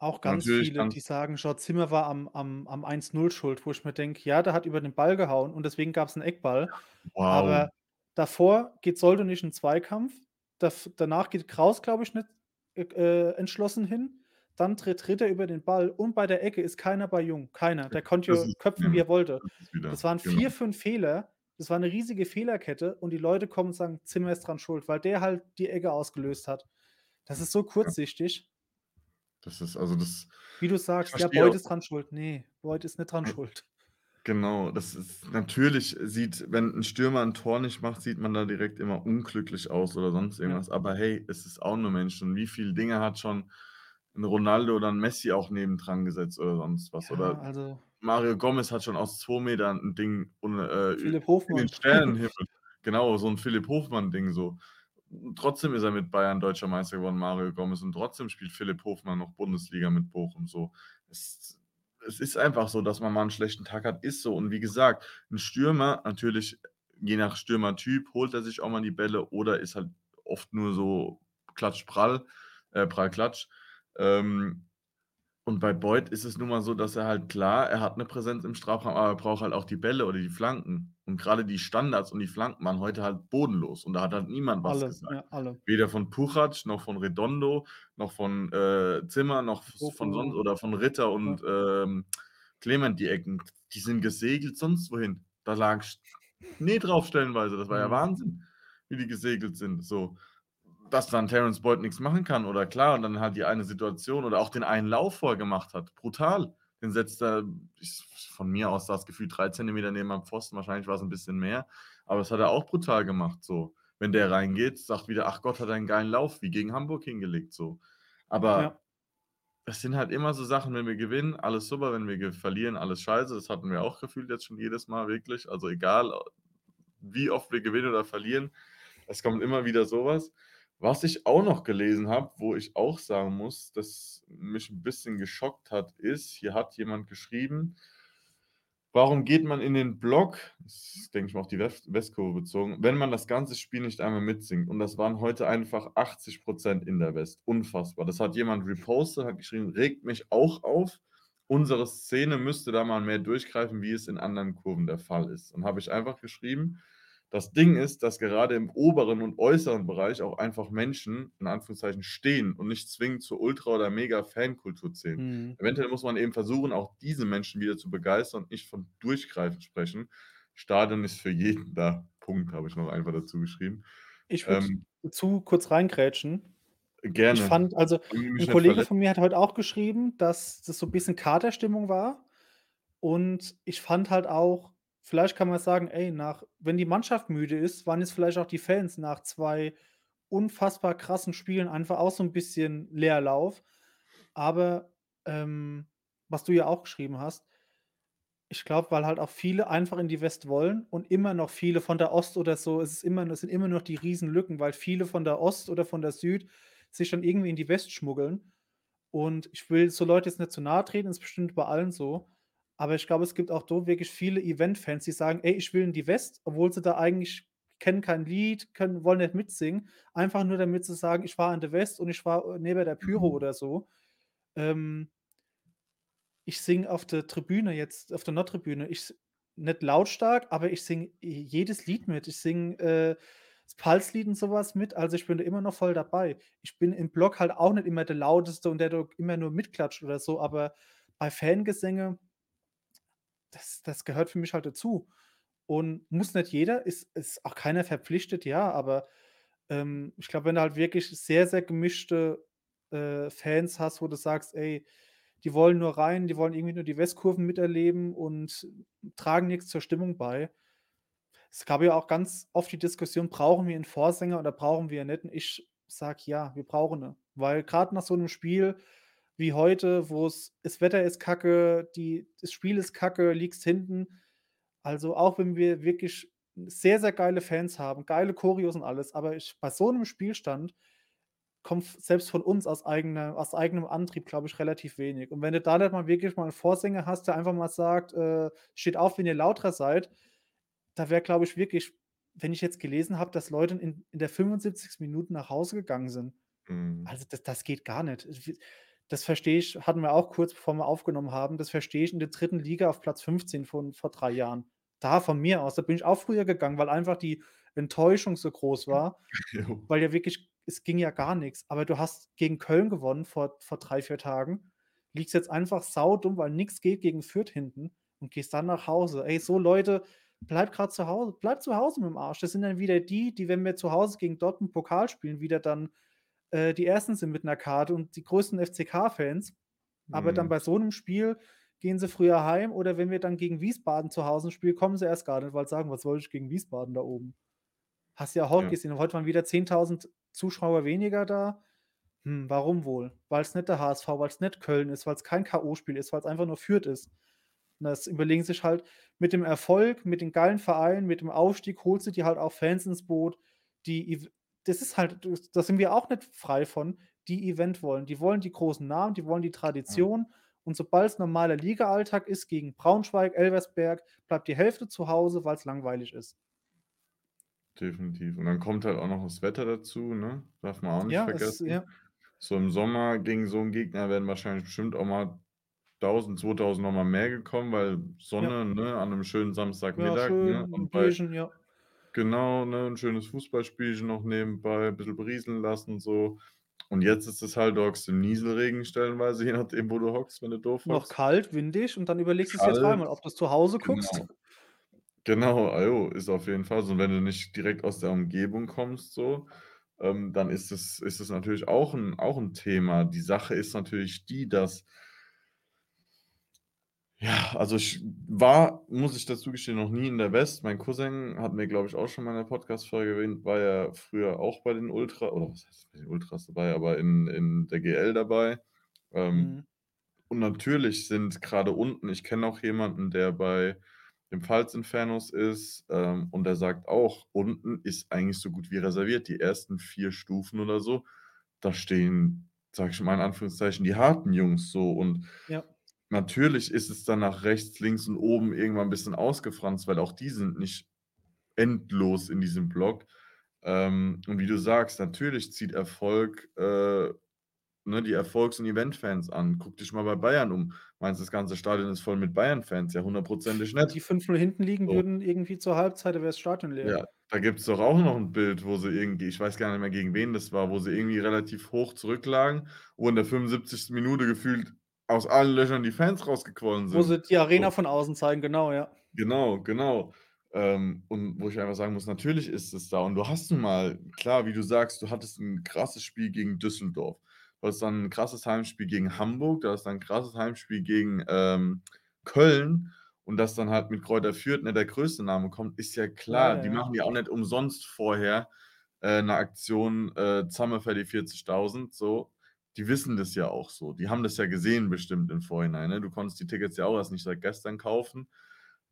Auch ganz natürlich viele, die sagen: „Schau, Zimmer war am am am 1:0 schuld“, wo ich mir denke: „Ja, der hat über den Ball gehauen und deswegen gab's 'n Eckball.“ Wow. Aber davor geht Soldo nicht in Zweikampf. Danach geht Kraus, glaube ich, nicht, äh, äh, entschlossen hin. Dann tritt tritt er über den Ball und bei der Ecke ist keiner bei Jung, keiner. Der konnte ja ist köpfen, wie ja, er wollte. das wieder Das waren genau. 4, 5 Fehler. Das war 'ne riesige Fehlerkette und die Leute kommen und sagen: „Zimmer ist dran schuld“, weil der halt die Ecke ausgelöst hat. Das ist so Ja. kurzsichtig. Das ist also das Wie du sagst: „Ja, auch ist dran schuld.“ Ne, Boyd ist nicht dran Hm. schuld. Genau, das ist natürlich sieht wenn 'n Stürmer 'n Tor nicht macht, sieht man da direkt immer unglücklich aus oder sonst Ja. irgendwas. Aber hey, es ist auch nur Mensch und wie viel Dinge hat schon 'n Ronaldo oder 'n Messi auch nebendran gesetzt oder sonst was. Ja, Oder also Mario Gomez hat schon aus 2 Metern 'n Ding äh, in den. Sternenhimmel genau, so 'n Philipp Hofmann-Ding so. Trotzdem ist er mit Bayern Deutscher Meister geworden, Mario Gomez, und trotzdem spielt Philipp Hofmann noch Bundesliga mit Bochum so. Es es ist einfach so, dass man mal 'n schlechten Tag hat, ist so. Und wie gesagt, 'n Stürmer natürlich, je nach Stürmertyp, holt er sich auch mal die Bälle oder ist halt oft nur so Klatsch Prall äh, Prall Klatsch. Ähm, und bei Boyd ist es nun mal so, dass er halt klar, er hat 'ne Präsenz im Strafraum, aber er braucht halt auch die Bälle oder die Flanken. Und grade die Standards und die Flanken waren heute halt bodenlos und da hat halt niemand was Alle, gesagt. ja, alle. Weder von Puchac noch von Redondo noch von, äh, Zimmer noch v von sonst Doku. oder von Ritter Ja. und, ähm, Clement die Ecken. Die sind gesegelt sonst wohin. Da lag Schnee drauf stellenweise. Das war ja Mhm. Wahnsinn, wie die gesegelt sind, so. Dass dann Terence Boyd nix machen kann oder klar und dann halt die eine Situation oder auch den einen Lauf, wo er gemacht hat, brutal. Den setzt er ich von mir aus sah's gefühlt 3 Zentimeter neben am Pfosten, wahrscheinlich war's 'n bisschen mehr, aber das hat er auch brutal gemacht so. Wenn der reingeht, sagt wieder: „Ach Gott, hat er 'n geilen Lauf wie gegen Hamburg hingelegt“, so. Ja. Aber es sind halt immer so Sachen, wenn wir gewinnen, alles super, wenn wir verlieren, alles scheiße. Das hatten wir auch gefühlt jetzt schon jedes Mal wirklich. Also, egal, wie oft wir gewinnen oder verlieren, es kommt immer wieder so was. Ich auch noch gelesen habe, wo ich auch sagen muss, dass mich 'n bisschen geschockt hat, ist, hier hat jemand geschrieben: „Warum geht man in den Block“ das ist, denke ich mal, auf die West Westkurve bezogen, „wenn man das ganze Spiel nicht einmal mitsingt?“ Und das waren heute einfach 80 % in der West. Unfassbar. Das hat jemand repostet, hat geschrieben: „Regt mich auch auf. Unsere Szene müsste da mal mehr durchgreifen, wie es in anderen Kurven der Fall ist.“ Dann habe ich einfach geschrieben: „Das Ding ist, dass gerade im oberen und äußeren Bereich auch einfach Menschen in Anführungszeichen stehen und nicht zwingend zur Ultra oder Mega-Fankultur zählen. Mhm. Eventuell muss man eben versuchen, auch diese Menschen wieder zu begeistern und nicht von Durchgreifen sprechen. Stadion ist für jeden da. Punkt“, habe ich noch einfach dazu geschrieben. Ich würde Ähm dazu kurz reingrätschen. Ich Gerne. fand also, Solange du 'n mich nicht Kollege von mir hat heute auch geschrieben, dass das so 'n bisschen Katerstimmung war. Und ich fand halt auch vielleicht kann man sagen: „Ey, nach wenn die Mannschaft müde ist, waren jetzt vielleicht auch die Fans nach 2 unfassbar krassen Spielen einfach auch so 'n bisschen Leerlauf.“ Aber, ähm, was du ja auch geschrieben hast ich glaube, weil halt auch viele einfach in die West wollen und immer noch viele von der Ost oder so es ist immer es sind immer noch die Riesenlücken, weil viele von der Ost oder von der Süd sich dann irgendwie in die West schmuggeln. Und ich will so Leute jetzt nicht zu nahe treten, ist bestimmt bei allen so. Aber ich glaube, es gibt auch dort wirklich viele Event-Fans, die sagen: „Ey, ich will in die West“, obwohl sie da eigentlich kennen kein Lied, können wollen nicht mitsingen. Einfach nur, damit sie sagen: „Ich war in der West und ich war, äh, neben der Pyro“ Mhm. oder so. Ähm ich singe auf der Tribüne jetzt auf der Nordtribüne. Ich nicht lautstark, aber ich singe j jedes Lied mit. Ich singe, äh, das Pulslied und so was mit. Also, ich bin da immer noch voll dabei. Ich bin im Block halt auch nicht immer der Lauteste und der da immer nur mitklatscht oder so, aber bei Fangesänge das das gehört für mich halt dazu. Und muss nicht jeder, ist ist auch keiner verpflichtet, ja, aber, ähm, ich glaube, wenn du halt wirklich sehr, sehr gemischte, äh, Fans hast, wo du sagst: „Ey, die wollen nur rein, die wollen irgendwie nur die Westkurven miterleben und tragen nix zur Stimmung bei.“ Es gab ja auch ganz oft die Diskussion: „Brauchen wir 'n Vorsänger oder brauchen wir nicht?“ Und ich sage: „Ja, wir brauchen ihn.“ Weil grad nach so 'nem Spiel wie heute, wo's das Wetter ist kacke, die das Spiel ist kacke, liegst hinten. Also, auch wenn wir wirklich sehr, sehr geile Fans haben, geile Choreos und alles, aber ich bei so 'nem Spielstand kommt selbst von uns aus eigener aus eigenem Antrieb, glaube ich, relativ wenig. Und wenn du da nicht mal wirklich mal 'n Vorsänger hast, der einfach mal sagt, äh: „Steht auf, wenn ihr lauter seid“, da wäre, glaube ich, wirklich wenn ich jetzt gelesen habe, dass Leute in in der 75. Minute nach Hause gegangen sind. Mhm. Also, das das geht gar nicht. Das verstehe ich hatten wir auch kurz, bevor wir aufgenommen haben, das verstehe ich in der 3. Liga auf Platz 15 von vor 3 Jahren. Da von mir aus, da bin ich auch früher gegangen, weil einfach die Enttäuschung so groß war, Jo. weil ja wirklich es ging ja gar nix. Aber du hast gegen Köln gewonnen vor vor 3, 4 Tagen, liegst jetzt einfach saudumm, weil nix geht gegen Fürth hinten und gehst dann nach Hause. Ey, so Leute, bleibt grad zu Hause bleibt zu Hause mit'm Arsch. Das sind dann wieder die, die, wenn wir zu Hause gegen Dortmund Pokal spielen, wieder dann, äh, die 1. sind mit 'ner Karte und die größten FCK-Fans. Aber dann Mhm. bei so 'nem Spiel gehen sie früher heim oder wenn wir dann gegen Wiesbaden zu Hause spielen, kommen sie erst gar nicht, weil sie sagen: „Was soll ich gegen Wiesbaden da oben?“ Hast ja heute Ja. gesehen, heute waren wieder 10.000 Zuschauer weniger da. Hm, warum wohl? Weil's nicht der HSV, weil's nicht Köln ist, weil's kein K.O.-Spiel ist, weil's einfach nur Fürth ist. Und das überlegen sich halt mit dem Erfolg, mit den geilen Vereinen, mit dem Aufstieg holst du dir halt auch Fans ins Boot, die das ist halt das da sind wir auch nicht frei von, die Event wollen. Die wollen die großen Namen, die wollen die Ja. Tradition. Und sobald's normaler Ligaalltag ist gegen Braunschweig, Elversberg, bleibt die Hälfte zu Hause, weil's langweilig ist. Definitiv. Und dann kommt halt auch noch das Wetter dazu, ne? Darf man auch nicht Ja, es vergessen. ja. So im Sommer gegen so 'n Gegner wären wahrscheinlich bestimmt auch mal 1.000, 2.000 noch mal mehr gekommen, weil Ja. Sonne, ne, an 'nem schönen Ja, Samstagmittag, ne? schön, 'n Und bei Bierchen, ja. Genau, ne, 'n schönes Fußballspielchen noch nebenbei, bisschen berieseln lassen so. Und jetzt ist es halt, du hockst im Nieselregen stellenweise, je nachdem, wo du hockst, wenn du doof Noch hockst. kalt, windig und dann überlegst du's dir Kalt, dreimal, ob du's zu Hause guckst. genau. Genau, ah jo, ist auf jeden Fall so. Und wenn du nicht direkt aus der Umgebung kommst so, ähm, dann ist es ist es natürlich auch 'n auch 'n Thema. Die Sache ist natürlich die, dass ja, also ich war, muss ich dazu gestehen, noch nie in der West. Mein Cousin, hatten wir, glaube ich, auch schon mal in 'ner Podcast-Folge erwähnt, war ja früher auch bei den Ultra oder was heißt bei den Ultras dabei, aber in in der GL dabei. Ähm, Mhm. und natürlich sind grade unten ich kenne auch jemanden, der bei den Pfalz-Infernos ist, ähm, und der sagt auch, unten ist eigentlich so gut wie reserviert. Die ersten 4 Stufen oder so, da stehen, sage ich mal in Anführungszeichen, die harten Jungs so. Und Ja. Natürlich ist es dann nach rechts, links und oben irgendwann 'n bisschen ausgefranst, weil auch die sind nicht endlos in diesem Block. Ähm, und wie du sagst, natürlich zieht Erfolg, äh, ne, die Erfolgs und Event-Fans an. Guck dich mal bei Bayern um. Meinst du, das ganze Stadion ist voll mit Bayern-Fans? Ja, hundertprozentig Wenn nicht. die 5:0 hinten liegen So. würden, irgendwie zur Halbzeit, da wäre das Stadion leer. Ja, da gibt's doch auch noch 'n Bild, wo sie irgendwie ich weiß gar nicht mehr, gegen wen das war, wo sie irgendwie relativ hoch zurücklagen, wo in der 75. Minute gefühlt aus allen Löchern die Fans rausgequollen Wo sind. sie die Arena So. von außen zeigen, genau, ja. Genau, genau. Ähm, und wo ich einfach sagen muss, natürlich ist es da. Und du hast nun mal klar, wie du sagst, du hattest 'n krasses Spiel gegen Düsseldorf. Du hattest dann 'n krasses Heimspiel gegen Hamburg, du hattest dann 'n krasses Heimspiel gegen, ähm, Köln. Und dass dann halt mit Greuther Fürth nicht der größte Name kommt, ist ja klar. Leider, Die ja. machen ja auch nicht umsonst vorher, äh, 'ne Aktion, äh, „Zamme für die 40.000“, so. Die wissen das ja auch so. Die haben das ja gesehen bestimmt im Vorhinein, ne? Du konntest die Tickets ja auch erst nicht seit gestern kaufen.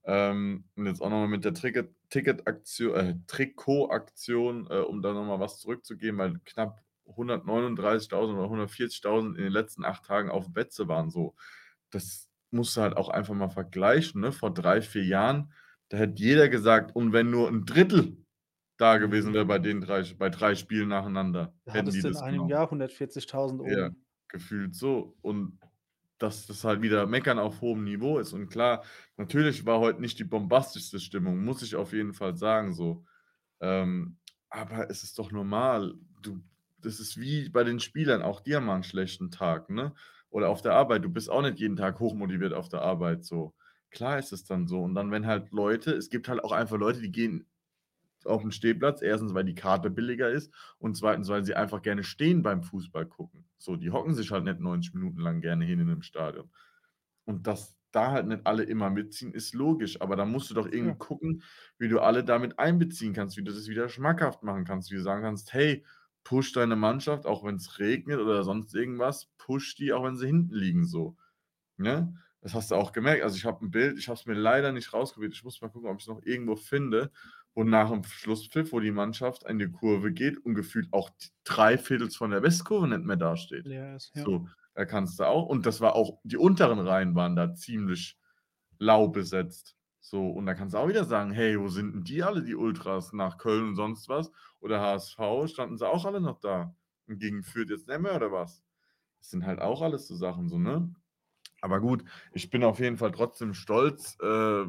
Ähm, und jetzt auch noch mal mit der Tricket Ticketaktio äh, Trikotaktion, äh, um da noch mal was zurückzugeben, weil knapp 139.000 oder 140.000 in den letzten 8 Tagen auf Betze waren so. Das musst du halt auch einfach mal vergleichen, ne? Vor 3, 4 Jahren, da hätte jeder gesagt: „Und wenn nur 1/3 da gewesen Mhm. wäre bei den 3 bei 3 Spielen nacheinander, Da hätten die in einem genommen.“ Jahr 140.000 Ja, oben. gefühlt so. Und dass das halt wieder Meckern auf hohem Niveau ist. Und klar, natürlich war heute nicht die bombastischste Stimmung, muss ich auf jeden Fall sagen so. Ähm, aber es ist doch normal. Du das ist wie bei den Spielern, auch die haben mal 'n schlechten Tag, ne? Oder auf der Arbeit. Du bist auch nicht jeden Tag hochmotiviert auf der Arbeit so. Klar ist es dann so. Und dann, wenn halt Leute es gibt halt auch einfach Leute, die gehen auf 'n Stehplatz. 1., weil die Karte billiger ist und 2., weil sie einfach gerne stehen beim Fußball gucken. So, die hocken sich halt nicht 90 Minuten lang gerne hin in 'nem Stadion. Und das da halt nicht alle immer mitziehen, ist logisch, aber da musst du doch irgendwie Ja. gucken, wie du alle damit einbeziehen kannst, wie du das wieder schmackhaft machen kannst, wie du sagen kannst: „Hey, push deine Mannschaft, auch wenn's regnet oder sonst irgendwas, push die, auch wenn sie hinten liegen“, so, ne? Das hast du auch gemerkt. Also, ich habe 'n Bild, ich habe es mir leider nicht rauskopiert. Ich muss mal gucken, ob ich's noch irgendwo finde, wo nach dem Schlusspfiff, wo die Mannschaft in die Kurve geht und gefühlt auch d 3/4 von der Westkurve nicht mehr dasteht. Ist, ja. So, da kannst du auch und das war auch die unteren Reihen waren da ziemlich lau besetzt. So, und da kannst du auch wieder sagen: „Hey, wo sind 'n die alle, die Ultras nach Köln und sonst was oder HSV, standen sie auch alle noch da und gegen Fürth jetzt nicht mehr oder was?“ Das sind halt auch alles so Sachen so, ne? Aber gut, ich bin auf jeden Fall trotzdem stolz, äh,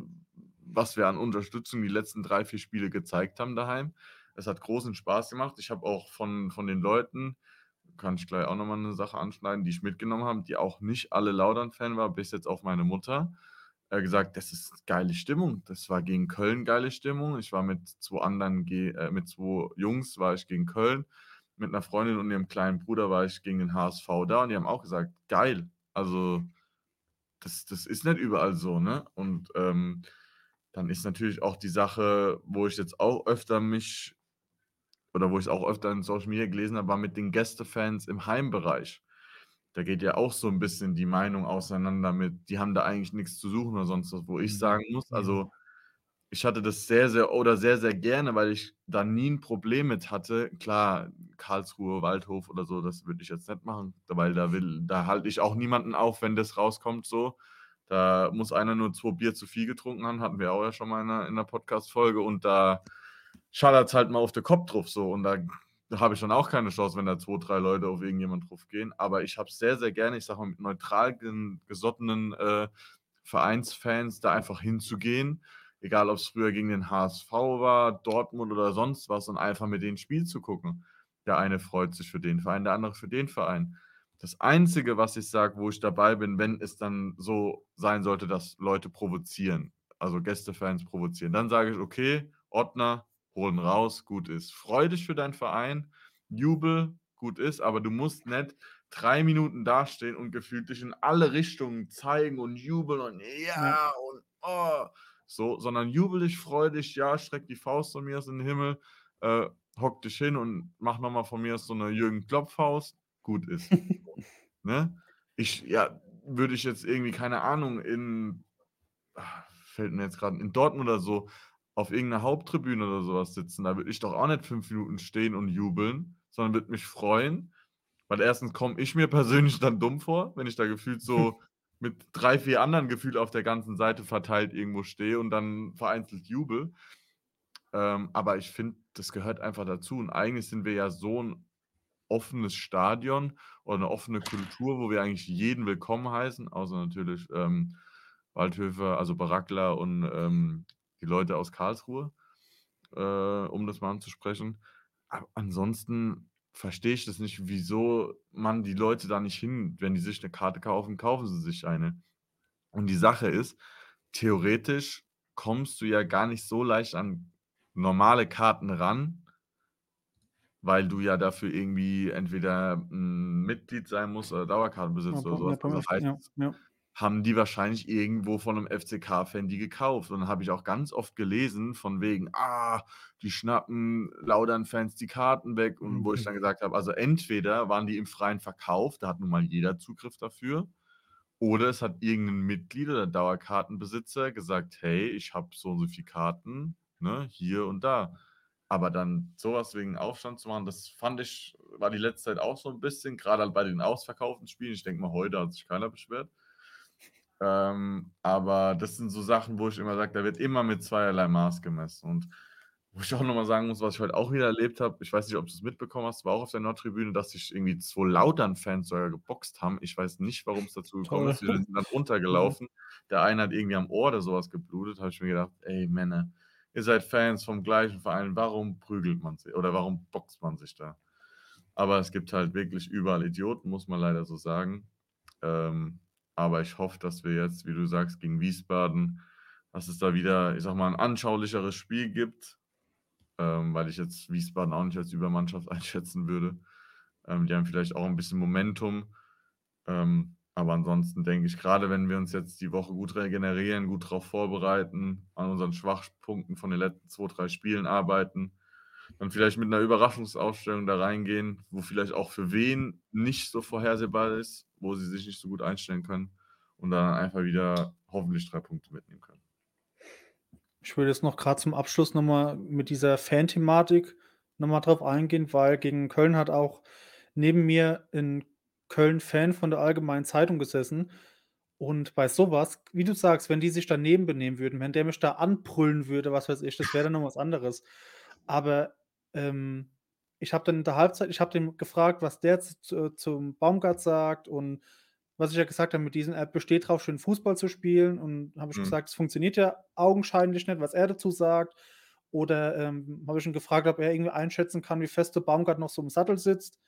was wir an Unterstützung die letzten 3, 4 Spiele gezeigt haben daheim. Es hat großen Spaß gemacht. Ich habe auch von von den Leuten kann ich gleich auch noch mal 'ne Sache anschneiden, die ich mitgenommen habe, die auch nicht alle Laudern-Fan war, bis jetzt auf meine Mutter, äh, gesagt: „Das ist geile Stimmung.“ Das war gegen Köln geile Stimmung. Ich war mit 2 anderen äh, mit 2 Jungs war ich gegen Köln. Mit 'ner Freundin und ihrem kleinen Bruder war ich gegen den HSV da und die haben auch gesagt: „Geil.“ Also, das das ist nicht überall so, ne? Und, ähm, dann ist natürlich auch die Sache, wo ich jetzt auch öfter mich oder wo ich's auch öfter in Social Media gelesen habe, war mit den Gästefans im Heimbereich. Da geht ja auch so 'n bisschen die Meinung auseinander mit die haben da eigentlich nix zu suchen oder sonst was, wo ich Mhm, sagen muss, also, ich hatte das sehr, sehr oder sehr, sehr gerne, weil ich da nie 'n Problem mit hatte. Klar, Karlsruhe, Waldhof oder so, das würde ich jetzt nicht machen, weil da will da halte ich auch niemanden auf, wenn das rauskommt so. Da muss einer nur 2 Bier zu viel getrunken haben, hatten wir auch ja schon mal in 'ner in 'ner Podcast-Folge und da schallert's halt mal auf den Kopf drauf so und da habe ich dann auch keine Chance, wenn da 2, 3 Leute auf irgendjemand drauf gehen. Aber ich habe es sehr, sehr gerne, ich sage mal, mit neutral gesottenen, äh, Vereinsfans da einfach hinzugehen, egal ob's früher gegen den HSV war, Dortmund oder sonst was und einfach mit denen Spiel zu gucken. Der eine freut sich für den Verein, der andere für den Verein. Das Einzige, was ich sage, wo ich dabei bin, wenn es dann so sein sollte, dass Leute provozieren, also Gästefans provozieren, dann sage ich: „Okay, Ordner, hol ihn raus, gut ist. Freu dich für deinen Verein, jubel, gut ist, aber du musst nicht 3 Minuten dastehen und gefühlt dich in alle Richtungen zeigen und jubeln und Ja. und oh, so, sondern jubel dich, freu dich, ja, streck die Faust von mir aus in den Himmel, äh, hock dich hin und mach noch mal von mir aus so 'ne Jürgen-Klopp-Faust, gut ist.“ So, ne? Ich ja, würde ich jetzt irgendwie, keine Ahnung, in ah, fällt mir jetzt grad in Dortmund oder so auf irgend 'ner Haupttribüne oder so was sitzen, da würde ich doch auch nicht 5 Minuten stehen und jubeln, sondern würde mich freuen, weil 1. komme ich mir persönlich dann dumm vor, wenn ich da gefühlt so mit 3, 4 anderen gefühlt auf der ganzen Seite verteilt irgendwo stehe und dann vereinzelt jubel. Ähm, aber ich finde, das gehört einfach dazu und eigentlich sind wir ja so 'n offenes Stadion oder 'ne offene Kultur, wo wir eigentlich jeden willkommen heißen, außer natürlich, ähm, Waldhöfer, also Barackler und, ähm, die Leute aus Karlsruhe, äh, um das mal anzusprechen. A ansonsten verstehe ich das nicht, wieso man die Leute da nicht hin wenn die sich 'ne Karte kaufen, kaufen sie sich eine. Und die Sache ist, theoretisch kommst du ja gar nicht so leicht an normale Karten ran weil du ja dafür irgendwie entweder, hm, Mitglied sein musst oder Dauerkartenbesitzer oder so was. Also Ja, heißt, ja. haben die wahrscheinlich irgendwo von 'nem FCK-Fan die gekauft. Und dann habe ich auch ganz oft gelesen von wegen: „Ah, die schnappen Laudern-Fans die Karten weg.“ Und wo ich dann gesagt habe: „Also entweder waren die im freien Verkauf, da hat nun mal jeder Zugriff dafür, oder es hat irgend 'nen Mitglied oder Dauerkartenbesitzer gesagt: ‚Hey, ich habe so und so viel Karten, ne, hier und da.‘“ Aber dann so was wegen Aufstand zu machen, das fand ich war die letzte Zeit auch so 'n bisschen, grade halt bei den ausverkauften Spielen. Ich denke mal, heute hat sich keiner beschwert. Ähm, aber das sind so Sachen, wo ich immer sage, da wird immer mit zweierlei Maß gemessen. Und wo ich auch noch mal sagen muss, was ich heute auch wieder erlebt habe, ich weiß nicht, ob du's mitbekommen hast, war auch auf der Nordtribüne, dass sich irgendwie 2 Lautern-Fans sogar geboxt haben. Ich weiß nicht, warum's dazu gekommen ist. Die sind dann Mhm. runtergelaufen. Der eine hat irgendwie am Ohr oder so was geblutet. Habe ich mir gedacht: „Ey Männer, ihr seid Fans vom gleichen Verein, warum prügelt man si oder warum boxt man sich da?“ Aber es gibt halt wirklich überall Idioten, muss man leider so sagen. Ähm, aber ich hoffe, dass wir jetzt, wie du sagst, gegen Wiesbaden dass es da wieder, ich sage mal, 'n anschaulicheres Spiel gibt, ähm, weil ich jetzt Wiesbaden auch nicht als Übermannschaft einschätzen würde. Ähm, die haben vielleicht auch 'n bisschen Momentum. Ähm, Aber ansonsten denke ich, grade wenn wir uns jetzt die Woche gut regenerieren, gut drauf vorbereiten, an unseren Schwachpunkten von den letzten 2, 3 Spielen arbeiten, dann vielleicht mit 'ner Überraschungsaufstellung da reingehen, wo vielleicht auch für wen nicht so vorhersehbar ist, wo sie sich nicht so gut einstellen können und dann einfach wieder hoffentlich 3 Punkte mitnehmen können. Ich würde jetzt noch grad zum Abschluss noch mal mit dieser Fan-Thematik noch mal drauf eingehen, weil gegen Köln hat auch neben mir 'n Köln-Fan von der Allgemeinen Zeitung gesessen und bei so was, wie du sagst, wenn die sich daneben benehmen würden, wenn der mich da anbrüllen würde, was weiß ich, das wäre dann noch was anderes. Aber, ähm, ich habe dann in der Halbzeit ich habe den gefragt, was der zu zum Baumgart sagt und was ich ja gesagt habe mit diesem er besteht drauf, schön Fußball zu spielen und habe ich Mhm. gesagt: „Es funktioniert ja augenscheinlich nicht“, was er dazu sagt. Oder, ähm, habe ich ihn gefragt, ob er irgendwie einschätzen kann, wie feste Baumgart noch so im Sattel sitzt.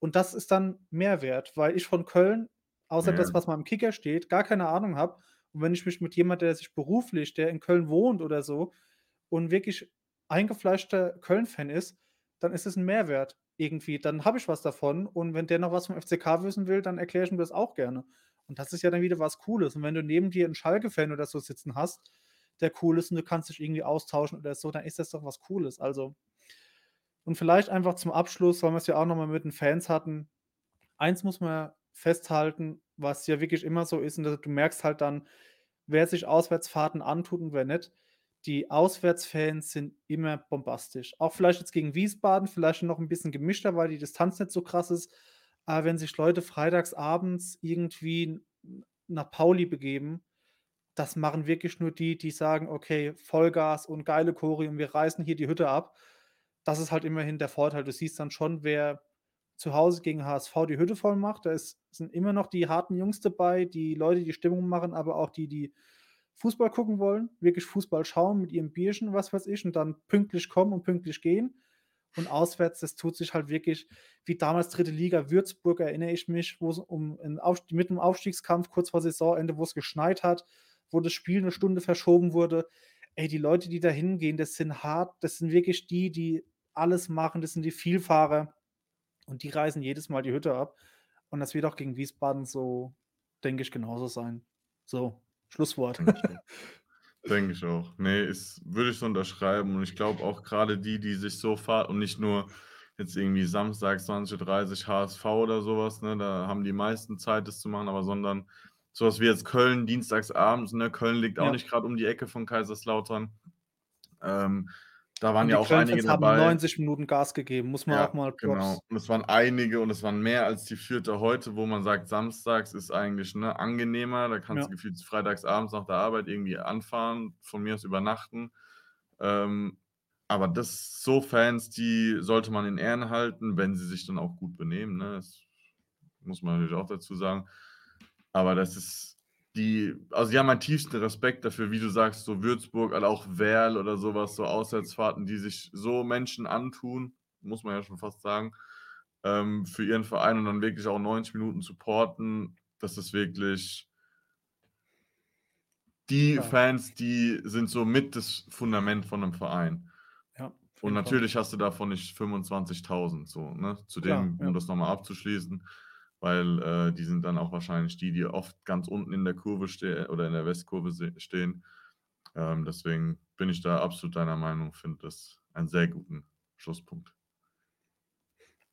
Und das ist dann Mehrwert, weil ich von Köln, außer Ja. das, was mal im Kicker steht, gar keine Ahnung habe. Und wenn ich mich mit jemand, der sich beruflich der in Köln wohnt oder so und wirklich eingefleischter Köln-Fan ist, dann ist es 'n Mehrwert irgendwie. Dann habe ich was davon und wenn der noch was vom FCK wissen will, dann erkläre ich ihm das auch gerne. Und das ist ja dann wieder was Cooles. Und wenn du neben dir 'n Schalke-Fan oder so sitzen hast, der cool ist und du kannst dich irgendwie austauschen oder so, dann ist das doch was Cooles. Also und vielleicht einfach zum Abschluss, weil wir's ja auch noch mal mit den Fans hatten. Eins muss man festhalten, was ja wirklich immer so ist und du merkst halt dann, wer sich Auswärtsfahrten antut und wer nicht. Die Auswärtsfans sind immer bombastisch. Auch vielleicht jetzt gegen Wiesbaden, vielleicht noch 'n bisschen gemischter, weil die Distanz nicht so krass ist. Aber wenn sich Leute freitags abends irgendwie nach Pauli begeben, das machen wirklich nur die, die sagen: „Okay, Vollgas und geile Choreo und wir reißen hier die Hütte ab.“ Das ist halt immerhin der Vorteil. Du siehst dann schon, wer zu Hause gegen HSV die Hütte voll macht. Da ist sind immer noch die harten Jungs dabei, die Leute, die Stimmung machen, aber auch die, die Fußball gucken wollen, wirklich Fußball schauen mit ihrem Bierchen, was weiß ich, und dann pünktlich kommen und pünktlich gehen. Und auswärts, das tut sich halt wirklich wie damals 3. Liga Würzburg, erinnere ich mich, wo's um 'n Aufst mitten im Aufstiegskampf kurz vor Saisonende, wo's geschneit hat, wo das Spiel 'ne Stunde verschoben wurde. Ey, die Leute, die da hingehen, das sind hart das sind wirklich die, die alles machen. Das sind die Vielfahrer und die reißen jedes Mal die Hütte ab. Und das wird auch gegen Wiesbaden so, denke ich, genauso sein. So, Schlusswort. Denke ich auch. Denke ich auch. Ne, ist würde ich so unterschreiben und ich glaube auch grade die, die sich so Fahr und nicht nur jetzt irgendwie samstags 20:30 HSV oder so was, ne? Da haben die meisten Zeit, das zu machen, aber sondern so was wie jetzt Köln dienstags abends, ne? Köln liegt auch Ja. nicht grad um die Ecke von Kaiserslautern. Ähm, da waren ja auch einige Köln-Fans haben dabei 90 Minuten Gas gegeben, muss man auch Ja, mal genau. Props Und es waren einige und es waren mehr als die Fürther heute, wo man sagt, samstags ist eigentlich, ne, angenehmer. Da kannst Ja. du gefühlt freitags abends nach der Arbeit irgendwie anfahren, von mir aus übernachten. Ähm, aber das so Fans, die sollte man in Ehren halten, wenn sie sich dann auch gut benehmen, ne? Das muss man natürlich auch dazu sagen. Aber das ist die also, die haben meinen tiefsten Respekt dafür, wie du sagst, so Würzburg oder auch Werl oder so was, so Auswärtsfahrten, die sich so Menschen antun, muss man ja schon fast sagen, ähm, für ihren Verein und dann wirklich auch 90 Minuten supporten. Das ist wirklich die Ja. Fans, die sind so mit das Fundament von 'nem Verein. Ja, Und jeden Fall. natürlich hast du davon nicht 25.000 so, ne? Klar, Zudem, ja. um das noch mal abzuschließen, weil, äh, die sind dann auch wahrscheinlich die, die oft ganz unten in der Kurve ste oder in der Westkurve stehen. Ähm, deswegen bin ich da absolut deiner Meinung, finde das einen sehr guten Schlusspunkt.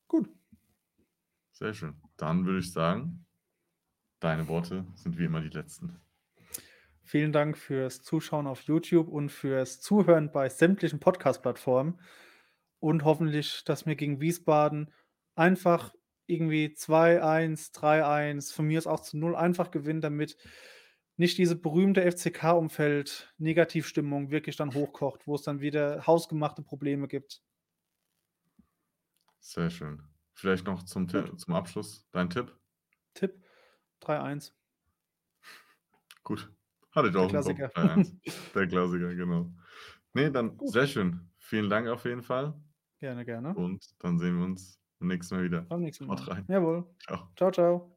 Gut. Sehr schön. Dann würde ich sagen, deine Worte sind wie immer die letzten. Vielen Dank fürs Zuschauen auf YouTube und fürs Zuhören bei sämtlichen Podcast-Plattformen und hoffentlich, dass wir gegen Wiesbaden einfach irgendwie 2:1, 3:1, von mir aus auch zu 0 einfach gewinnen, damit nicht diese berühmte FCK-Umfeld-Negativstimmung wirklich dann hochkocht, wo es dann wieder hausgemachte Probleme gibt. Sehr schön. Vielleicht noch zum Ti Gut. zum Abschluss dein Tipp? Tipp: 3:1. Gut, hatte ich Der auch im Kopf, Klassiker. 3:1. Der Klassiker, genau. Ne, dann Gut. sehr schön. Vielen Dank auf jeden Fall. Gerne, gerne. Und dann sehen wir uns beim nächsten Mal wieder. Beim nächsten Haut Mal. rein. Jawohl. Tschau. Tschau, tschau.